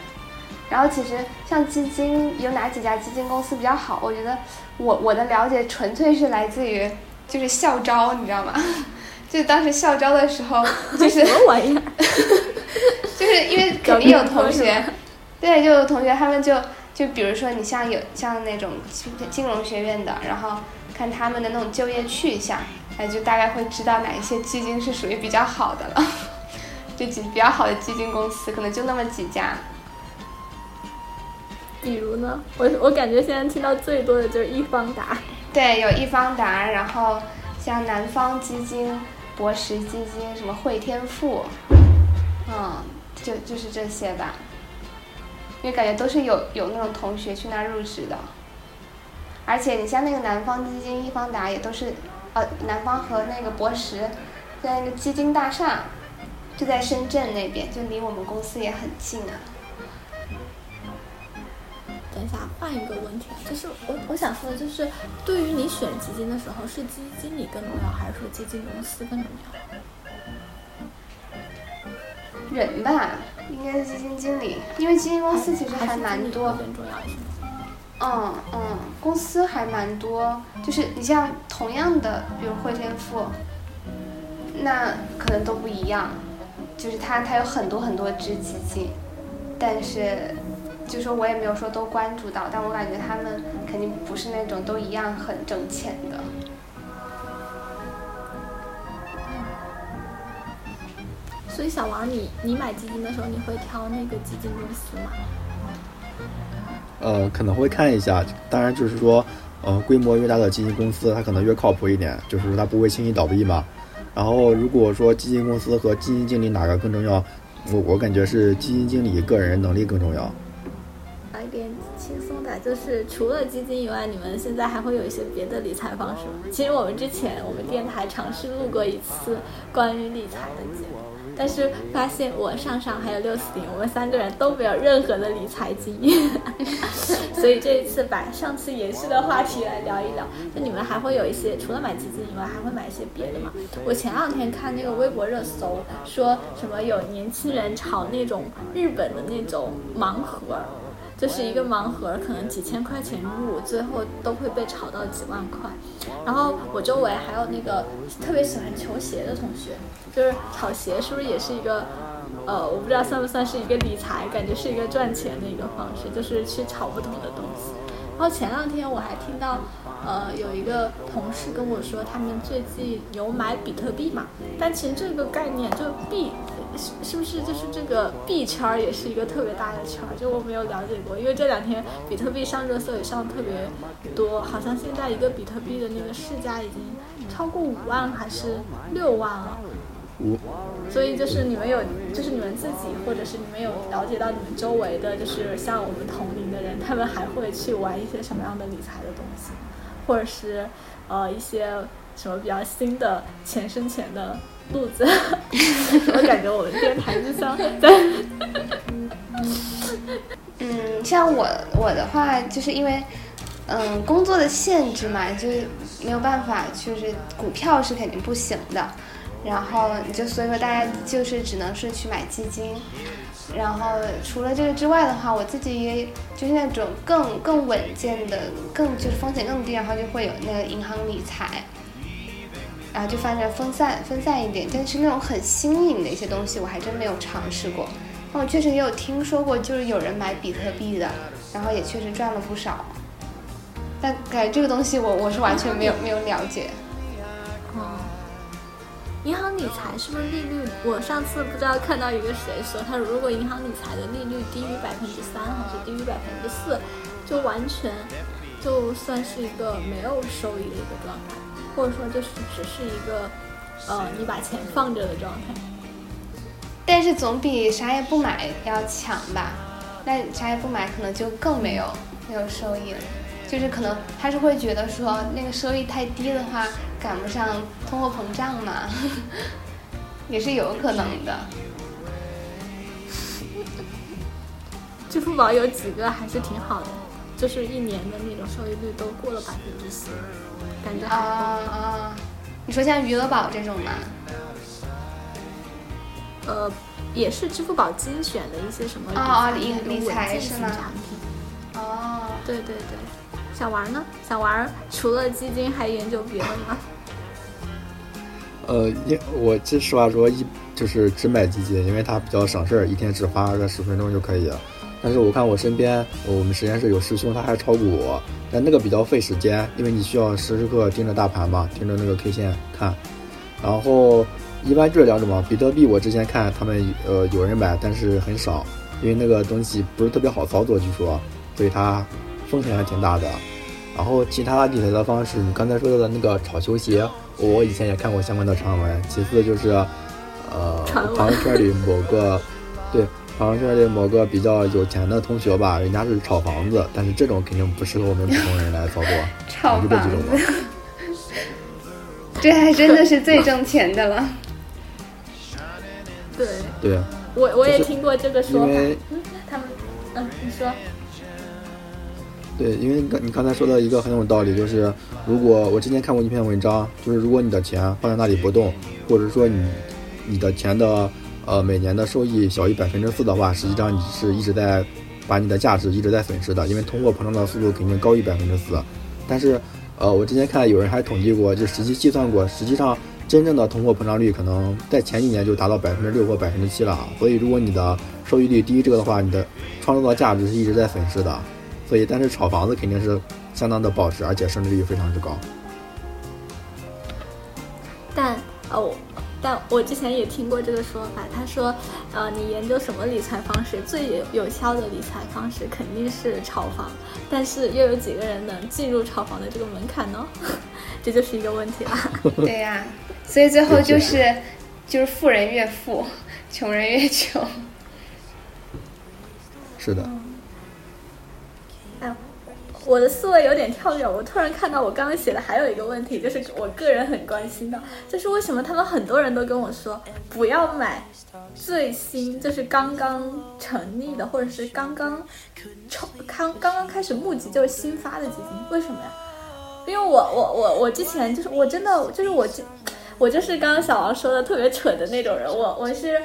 D: 然后其实像基金有哪几家基金公司比较好？我觉得我我的了解纯粹是来自于就是校招，你知道吗？就当时校招的时候，就是
B: 什么玩意儿？
D: 就是因为肯定有同学，对，就有同学他们就就比如说你像有像那种金金融学院的，然后看他们的那种就业去向，哎，就大概会知道哪一些基金是属于比较好的了。就几比较好的基金公司，可能就那么几家。
B: 比如呢？我我感觉现在听到最多的就是易方达。
D: 对，有易方达，然后像南方基金、博时基金，什么汇添富，嗯，就就是这些吧。因为感觉都是有有那种同学去那儿入职的，而且你像那个南方基金、易方达也都是，呃，南方和那个博时，在那个基金大厦，就在深圳那边，就离我们公司也很近啊。
B: 等一下，换一个问题，啊，就是我我想说的就是，对于你选基金的时候，是基金经理更重要，还是说基金公司更重要？
D: 人吧，应该是基金经理，因为基金公司其实
B: 还
D: 蛮多。
B: 更重要一些。
D: 嗯嗯，公司还蛮多，就是你像同样的，比如汇添富，那可能都不一样，就是它它有很多很多只基金，但是，就说我也没有说都关注到，但我感觉他们肯定不是那种都一样很挣钱的。
B: 所以小王，你你买基金的时候，你会挑那个基金公司吗？
C: 呃，可能会看一下，当然就是说，呃，规模越大的基金公司，它可能越靠谱一点，就是说它不会轻易倒闭嘛。然后如果说基金公司和基金经理哪个更重要，我我感觉是基金经理个人能力更重要。
B: 来点轻松的，就是除了基金以外，你们现在还会有一些别的理财方式吗？其实我们之前我们电台尝试录过一次关于理财的节目。但是发现我上上还有六四零，我们三个人都没有任何的理财经验，所以这一次把上次延续的话题来聊一聊。就你们还会有一些除了买基金以外，还会买一些别的吗？我前两天看那个微博热搜，说什么有年轻人炒那种日本的那种盲盒。就是一个盲盒，可能几千块钱入，最后都会被炒到几万块。然后我周围还有那个特别喜欢球鞋的同学，就是炒鞋是不是也是一个，呃，我不知道算不算是一个理财，感觉是一个赚钱的一个方式，就是去炒不同的东西。然后前两天我还听到，呃，有一个同事跟我说，他们最近有买比特币嘛，但其实这个概念就币。是是不是就是这个币圈儿也是一个特别大的圈儿？就我没有了解过，因为这两天比特币上热搜也上特别多，好像现在一个比特币的那个市价已经超过五万还是六万了。
C: 五。
B: 所以就是你们有，就是你们自己或者是你们有了解到你们周围的，就是像我们同龄的人，他们还会去玩一些什么样的理财的东西，或者是呃一些什么比较新的钱生钱的。路子，我感觉我们电台就像在，
D: 嗯，像我我的话，就是因为，嗯，工作的限制嘛，就是没有办法，就是股票是肯定不行的，然后就所以说大家就是只能是去买基金，然后除了这个之外的话，我自己也就是那种更更稳健的，更就是风险更低，然后就会有那个银行理财。然后就反正分散分散一点，但是那种很新颖的一些东西，我还真没有尝试过。那我确实也有听说过，就是有人买比特币的，然后也确实赚了不少。但感觉这个东西，我我是完全没有没有了解。
B: 银行理财是不是利率？我上次不知道看到一个谁说，他如果银行理财的利率低于百分之三，还是低于百分之四，就完全就算是一个没有收益的一个状态。或者说，就是只是一个，呃，你把钱放着的状态。
D: 但是总比啥也不买要强吧？那啥也不买，可能就更没有没有收益了。就是可能他是会觉得说，那个收益太低的话，赶不上通货膨胀嘛，也是有可能的。
B: 支付宝有几个还是挺好的，就是一年的那种收益率都过了百分之四，感觉
D: 啊
B: 还
D: 啊！你说像余额宝这种吗？
B: 呃，也是支付宝精选的一些什么理
D: 哦哦
B: 财产品。
D: 哦，
B: 对对对，小王呢？小王除了基金还研究别的吗？
C: 呃，因我这实话说一就是只买基金，因为它比较省事儿，一天只花个十分钟就可以了。但是我看我身边，我们实验室有师兄他还炒股，但那个比较费时间，因为你需要时时刻盯着大盘嘛，盯着那个 K 线看。然后一般这两种嘛，比特币我之前看他们呃有人买，但是很少，因为那个东西不是特别好操作，据说，所以它风险还挺大的。然后其他理财的方式，你刚才说到的那个炒球鞋，我以前也看过相关的传闻。其次就是，呃，朋友圈里某个，对，朋友圈里某个比较有钱的同学吧，人家是炒房子，但是这种肯定不适合我们普通人来操作，
D: 炒房
C: 种吧。
D: 这还真的是最挣钱的了。
B: 对
C: 对，
B: 我我也听过这个说法。他们，嗯，你说。
C: 对，因为你刚你刚才说的一个很有道理，就是如果我之前看过一篇文章，就是如果你的钱放在那里不动，或者说你你的钱的呃每年的收益小于百分之四的话，实际上你是一直在把你的价值一直在损失的，因为通货膨胀的速度肯定高于百分之四。但是呃，我之前看有人还统计过，就实际计算过，实际上真正的通货膨胀率可能在前几年就达到百分之六或百分之七了。所以如果你的收益率低于这个的话，你的创造的价值是一直在损失的。所以，但是炒房子肯定是相当的保值，而且升值率非常之高。
B: 但哦，但我之前也听过这个说法，他说，呃，你研究什么理财方式，最有有效的理财方式肯定是炒房，但是又有几个人能进入炒房的这个门槛呢？这就是一个问题啦。
D: 对呀、所以最后就是就是富人越富，穷人越穷。
C: 是的，
B: 哎，我的思维有点跳跃，我突然看到我刚刚写的还有一个问题，就是我个人很关心的，就是为什么他们很多人都跟我说不要买最新，就是刚刚成立的，或者是刚刚筹刚刚刚开始募集就是新发的基金，为什么呀？因为我我我我之前就是我真的就是我这。我就是刚刚小王说的特别蠢的那种人，我我是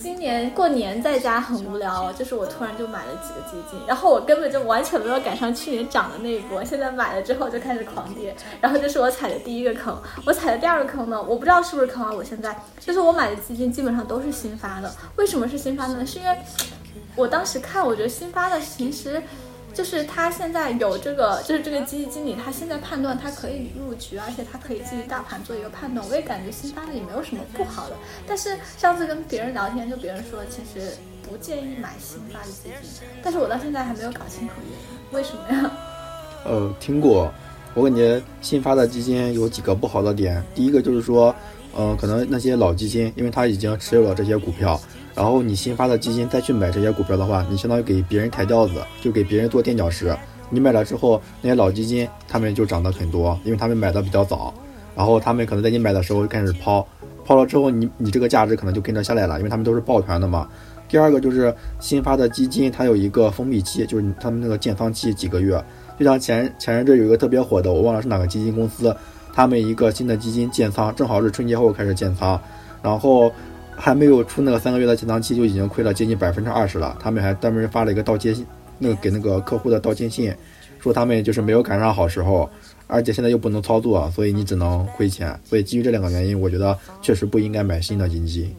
B: 今年过年在家很无聊，就是我突然就买了几个基金，然后我根本就完全没有赶上去年涨的那一波，现在买了之后就开始狂跌，然后这是我踩的第一个坑，我踩的第二个坑呢，我不知道是不是坑啊，我现在就是我买的基金基本上都是新发的，为什么是新发的呢？是因为我当时看，我觉得新发的其实。就是他现在有这个，就是这个基金经理，他现在判断他可以入局，而且他可以基于大盘做一个判断。我也感觉新发的也没有什么不好的。但是上次跟别人聊天，就别人说其实不建议买新发的基金，但是我到现在还没有搞清楚原因，为什么呀？
C: 呃，听过。我感觉新发的基金有几个不好的点，第一个就是说，嗯、可能那些老基金，因为它已经持有了这些股票，然后你新发的基金再去买这些股票的话，你相当于给别人抬轿子，就给别人做垫脚石。你买了之后，那些老基金他们就涨得很多，因为他们买的比较早，然后他们可能在你买的时候就开始抛，抛了之后你你这个价值可能就跟着下来了，因为他们都是抱团的嘛。第二个就是新发的基金，它有一个封闭期，就是他们那个建仓期几个月。就像前前阵子有一个特别火的，我忘了是哪个基金公司，他们一个新的基金建仓，正好是春节后开始建仓，然后还没有出那个三个月的建仓期，就已经亏了接近百分之二十了。他们还专门发了一个道歉信，那个给那个客户的道歉信，说他们就是没有赶上好时候，而且现在又不能操作，所以你只能亏钱。所以基于这两个原因，我觉得确实不应该买新的基金。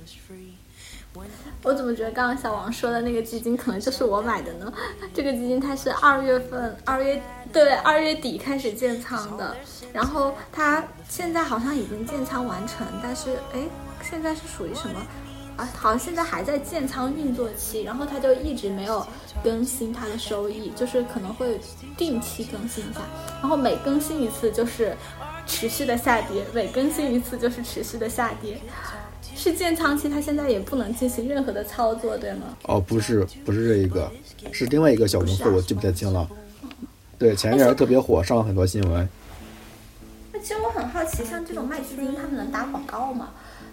B: 我怎么觉得刚刚小王说的那个基金可能就是我买的呢？这个基金它是二月份二月对二月底开始建仓的，然后它现在好像已经建仓完成，但是哎，现在是属于什么？啊，好像现在还在建仓运作期，然后它就一直没有更新它的收益，就是可能会定期更新一下，然后每更新一次就是持续的下跌，每更新一次就是持续的下跌。是建仓期，它现在也不能进行任何的操作，对吗？
C: 哦，不是，不是这一个，是另外一个小公司，
B: 啊
C: 我记不太清了。对，前一阵儿特别火，上了很多新闻。
B: 那那其实我很好奇，像这种卖基金，他们能打广告吗？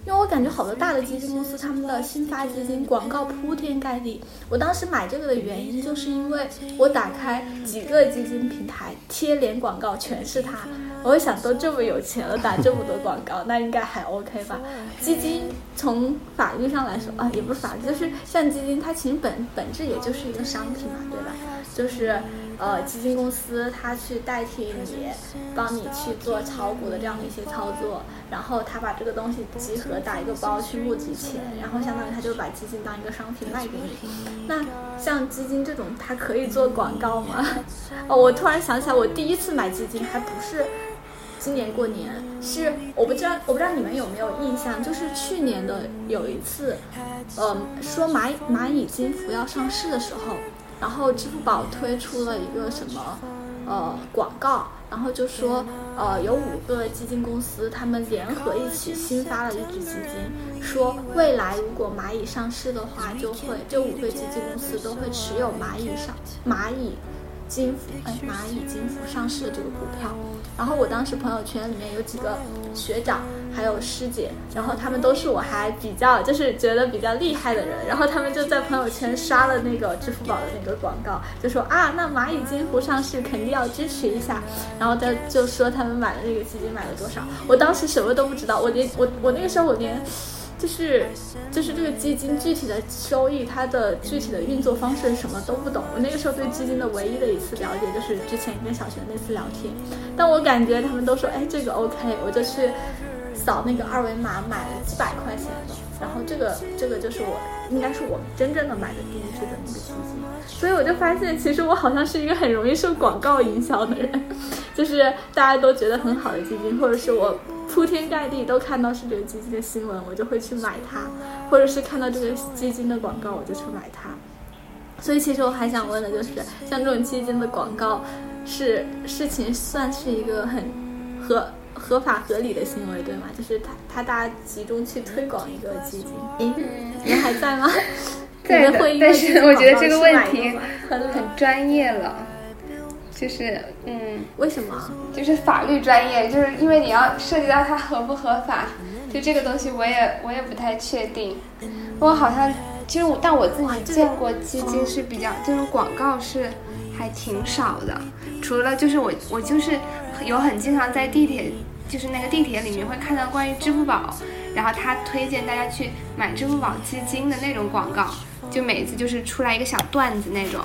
B: 因为我感觉好多大的基金公司，他们的新发基金广告铺天盖地。我当时买这个的原因，就是因为我打开几个基金平台，贴脸广告全是它。我想，都这么有钱了，打这么多广告，那应该还 OK 吧？基金从法律上来说啊，也不是法律，就是像基金，它其实本本质也就是一个商品嘛，对吧？就是。呃，基金公司它去代替你，帮你去做炒股的这样的一些操作，然后他把这个东西集合打一个包去募集钱，然后相当于他就把基金当一个商品卖给你。那像基金这种，它可以做广告吗？哦，我突然想起来，我第一次买基金还不是今年过年，是我不知道，我不知道你们有没有印象，就是去年的有一次，嗯，说蚂蚂蚁金服要上市的时候。然后支付宝推出了一个什么，呃，广告，然后就说，呃，有五个基金公司，他们联合一起新发了一只基金，说未来如果蚂蚁上市的话，就会这五个基金公司都会持有蚂蚁上蚂蚁。金服哎，蚂蚁金服上市的这个股票，然后我当时朋友圈里面有几个学长，还有师姐，然后他们都是我还比较就是觉得比较厉害的人，然后他们就在朋友圈刷了那个支付宝的那个广告，就说啊，那蚂蚁金服上市肯定要支持一下，然后他就说他们买的那个基金买了多少，我当时什么都不知道，我连我我那个时候我连。就是就是这个基金具体的收益，它的具体的运作方式什么都不懂。我那个时候对基金的唯一的一次了解，就是之前跟小学那次聊天。但我感觉他们都说，哎，这个 OK，我就去扫那个二维码买了几百块钱的。然后这个这个就是我应该是我真正的买的第一支的那个基金。所以我就发现，其实我好像是一个很容易受广告影响的人，就是大家都觉得很好的基金，或者是我。铺天盖地都看到是这个基金的新闻，我就会去买它，或者是看到这个基金的广告，我就去买它。所以其实我还想问的就是，像这种基金的广告，是事情算是一个很合合法合理的行为，对吗？就是他他大家集中去推广一个基金。诶，你还在吗？
D: 在的，但是我觉得这个问题很很专业了。就是，嗯，
B: 为什么？
D: 就是法律专业，就是因为你要涉及到它合不合法，就这个东西我也我也不太确定。我好像其实我，但我自己见过基金是比较就是广告是还挺少的，除了就是我我就是有很经常在地铁，就是那个地铁里面会看到关于支付宝，然后他推荐大家去买支付宝基金的那种广告，就每次就是出来一个小段子那种。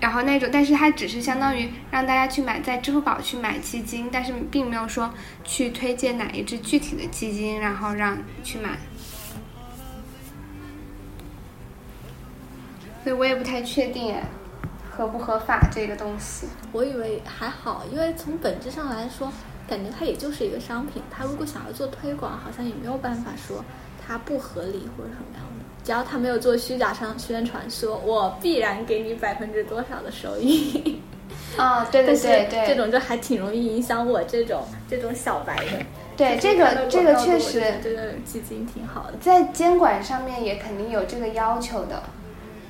D: 然后那种，但是它只是相当于让大家去买，在支付宝去买基金，但是并没有说去推荐哪一只具体的基金，然后让去买。所以我也不太确定哎，合不合法这个东西。
B: 我以为还好，因为从本质上来说，感觉它也就是一个商品。它如果想要做推广，好像也没有办法说它不合理或者什么样的。只要他没有做虚假商宣传，说我必然给你百分之多少的收益，
D: 啊，对 对对对，
B: 这种就还挺容易影响我这种这种小白的。
D: 对，这个这个确实，
B: 这个基金挺好的，
D: 在监管上面也肯定有这个要求的。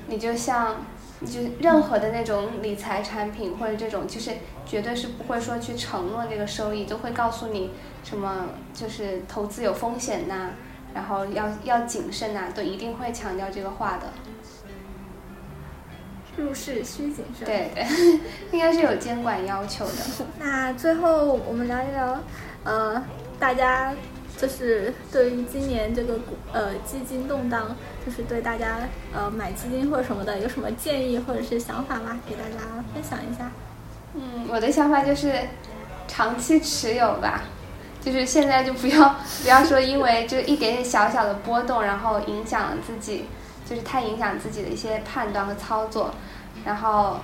D: 你就像，就任何的那种理财产品或者这种，就是绝对是不会说去承诺这个收益，都会告诉你什么，就是投资有风险呐。然后要要谨慎呐，都一定会强调这个话的。
B: 入市需谨慎。
D: 对对，应该是有监管要求的。
B: 那最后我们聊一聊，呃，大家就是对于今年这个股呃基金动荡，就是对大家呃买基金或者什么的有什么建议或者是想法吗？给大家分享一下。
D: 嗯，我的想法就是长期持有吧。就是现在就不要不要说，因为就一点点小小的波动，然后影响了自己，就是太影响自己的一些判断和操作。然后，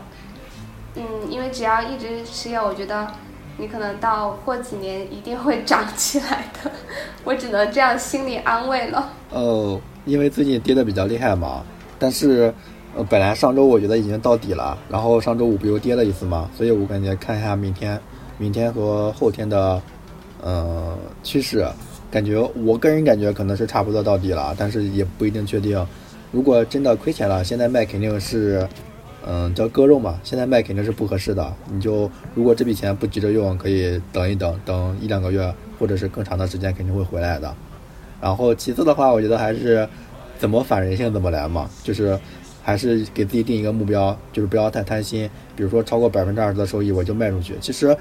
D: 嗯，因为只要一直持有，我觉得你可能到过几年一定会涨起来的。我只能这样心理安慰了。
C: 哦，因为最近跌的比较厉害嘛，但是呃，本来上周我觉得已经到底了，然后上周五不又跌了一次嘛，所以我感觉看一下明天，明天和后天的。呃，趋势感觉我个人感觉可能是差不多到底了，但是也不一定确定。如果真的亏钱了，现在卖肯定是嗯，叫割肉嘛，现在卖肯定是不合适的。你就如果这笔钱不急着用，可以等一等，等一两个月或者是更长的时间，肯定会回来的。然后其次的话，我觉得还是怎么反人性怎么来嘛，就是还是给自己定一个目标，就是不要太贪心。比如说超过百分之二十的收益我就卖出去。其实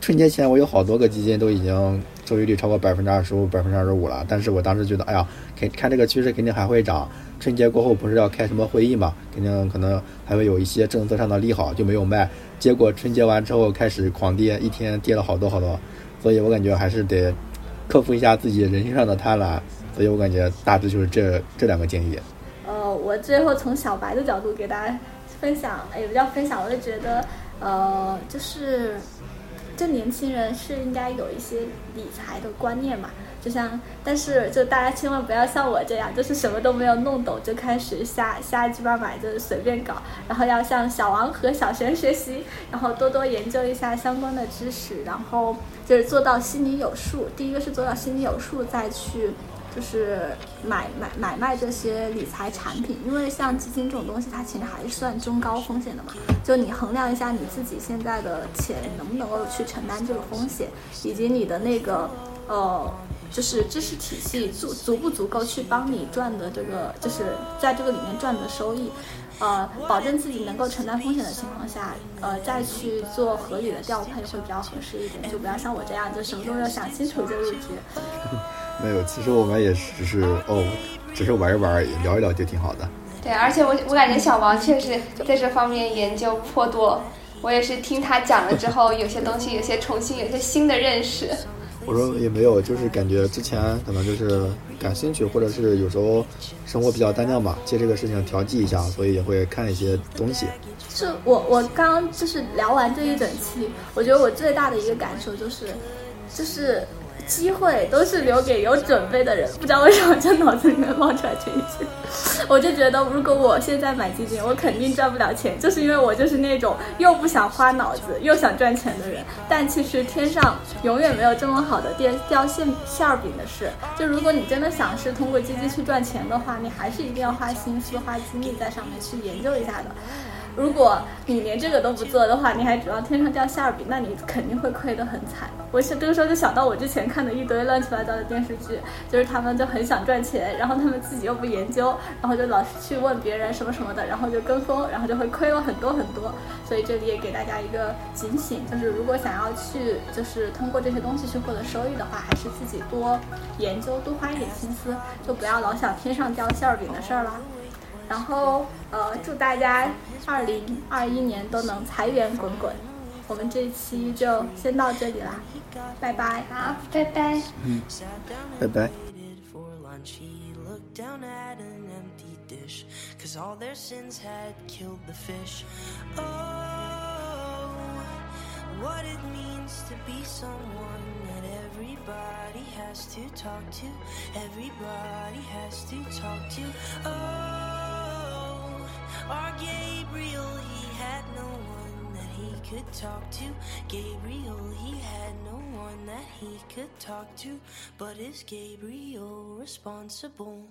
C: 春节前我有好多个基金都已经收益率超过百分之二十五、百分之二十五了，但是我当时觉得，哎呀，看看这个趋势肯定还会涨。春节过后不是要开什么会议嘛，肯定可能还会有一些政策上的利好，就没有卖。结果春节完之后开始狂跌，一天跌了好多好多。所以我感觉还是得克服一下自己人性上的贪婪。所以我感觉大致就是这这两个建议。
B: 呃，我最后从小白的角度给大家分享，也不叫分享，我就觉得，呃，就是这年轻人是应该有一些理财的观念嘛。就像，但是就大家千万不要像我这样，就是什么都没有弄懂就开始瞎瞎鸡巴买，就是随便搞。然后要向小王和小璇学习，然后多多研究一下相关的知识，然后就是做到心里有数。第一个是做到心里有数，再去就是买买买卖这些理财产品。因为像基金这种东西，它其实还是算中高风险的嘛。就你衡量一下你自己现在的钱能不能够去承担这个风险，以及你的那个呃。就是知识体系足足不足够去帮你赚的这个，就是在这个里面赚的收益，呃，保证自己能够承担风险的情况下，呃，再去做合理的调配会比较合适一点，就不要像我这样，就什么都没有想清楚就入局。
C: 没有，其实我们也只是哦，只是玩一玩而已，聊一聊就挺好的。
D: 对，而且我我感觉小王确实在这方面研究颇多，我也是听他讲了之后，有些东西有些重新有些新的认识。
C: 我说也没有，就是感觉之前可能就是感兴趣，或者是有时候生活比较单调嘛，借这个事情调剂一下，所以也会看一些东西。
B: 是我我刚就是聊完这一整期，我觉得我最大的一个感受就是，就是。机会都是留给有准备的人，不知道为什么就脑子里面冒出来这一句，我就觉得如果我现在买基金，我肯定赚不了钱，就是因为我就是那种又不想花脑子又想赚钱的人。但其实天上永远没有这么好的掉掉馅馅儿饼的事。就如果你真的想是通过基金去赚钱的话，你还是一定要花心思花精力在上面去研究一下的。如果你连这个都不做的话，你还指望天上掉馅儿饼，那你肯定会亏得很惨。我是这个时候就想到我之前看的一堆乱七八糟的电视剧，就是他们就很想赚钱，然后他们自己又不研究，然后就老是去问别人什么什么的，然后就跟风，然后就会亏了很多很多。所以这里也给大家一个警醒，就是如果想要去就是通过这些东西去获得收益的话，还是自己多研究，多花一点心思，就不要老想天上掉馅儿饼的事儿啦。然后，呃，祝大家二零二一年都能财源滚滚。我们这一期就先到这里啦，拜拜，
D: 好，拜拜，
C: 嗯，拜拜。Our Gabriel, he had no one that he could talk to. Gabriel, he had no one that he could talk to. But is Gabriel responsible?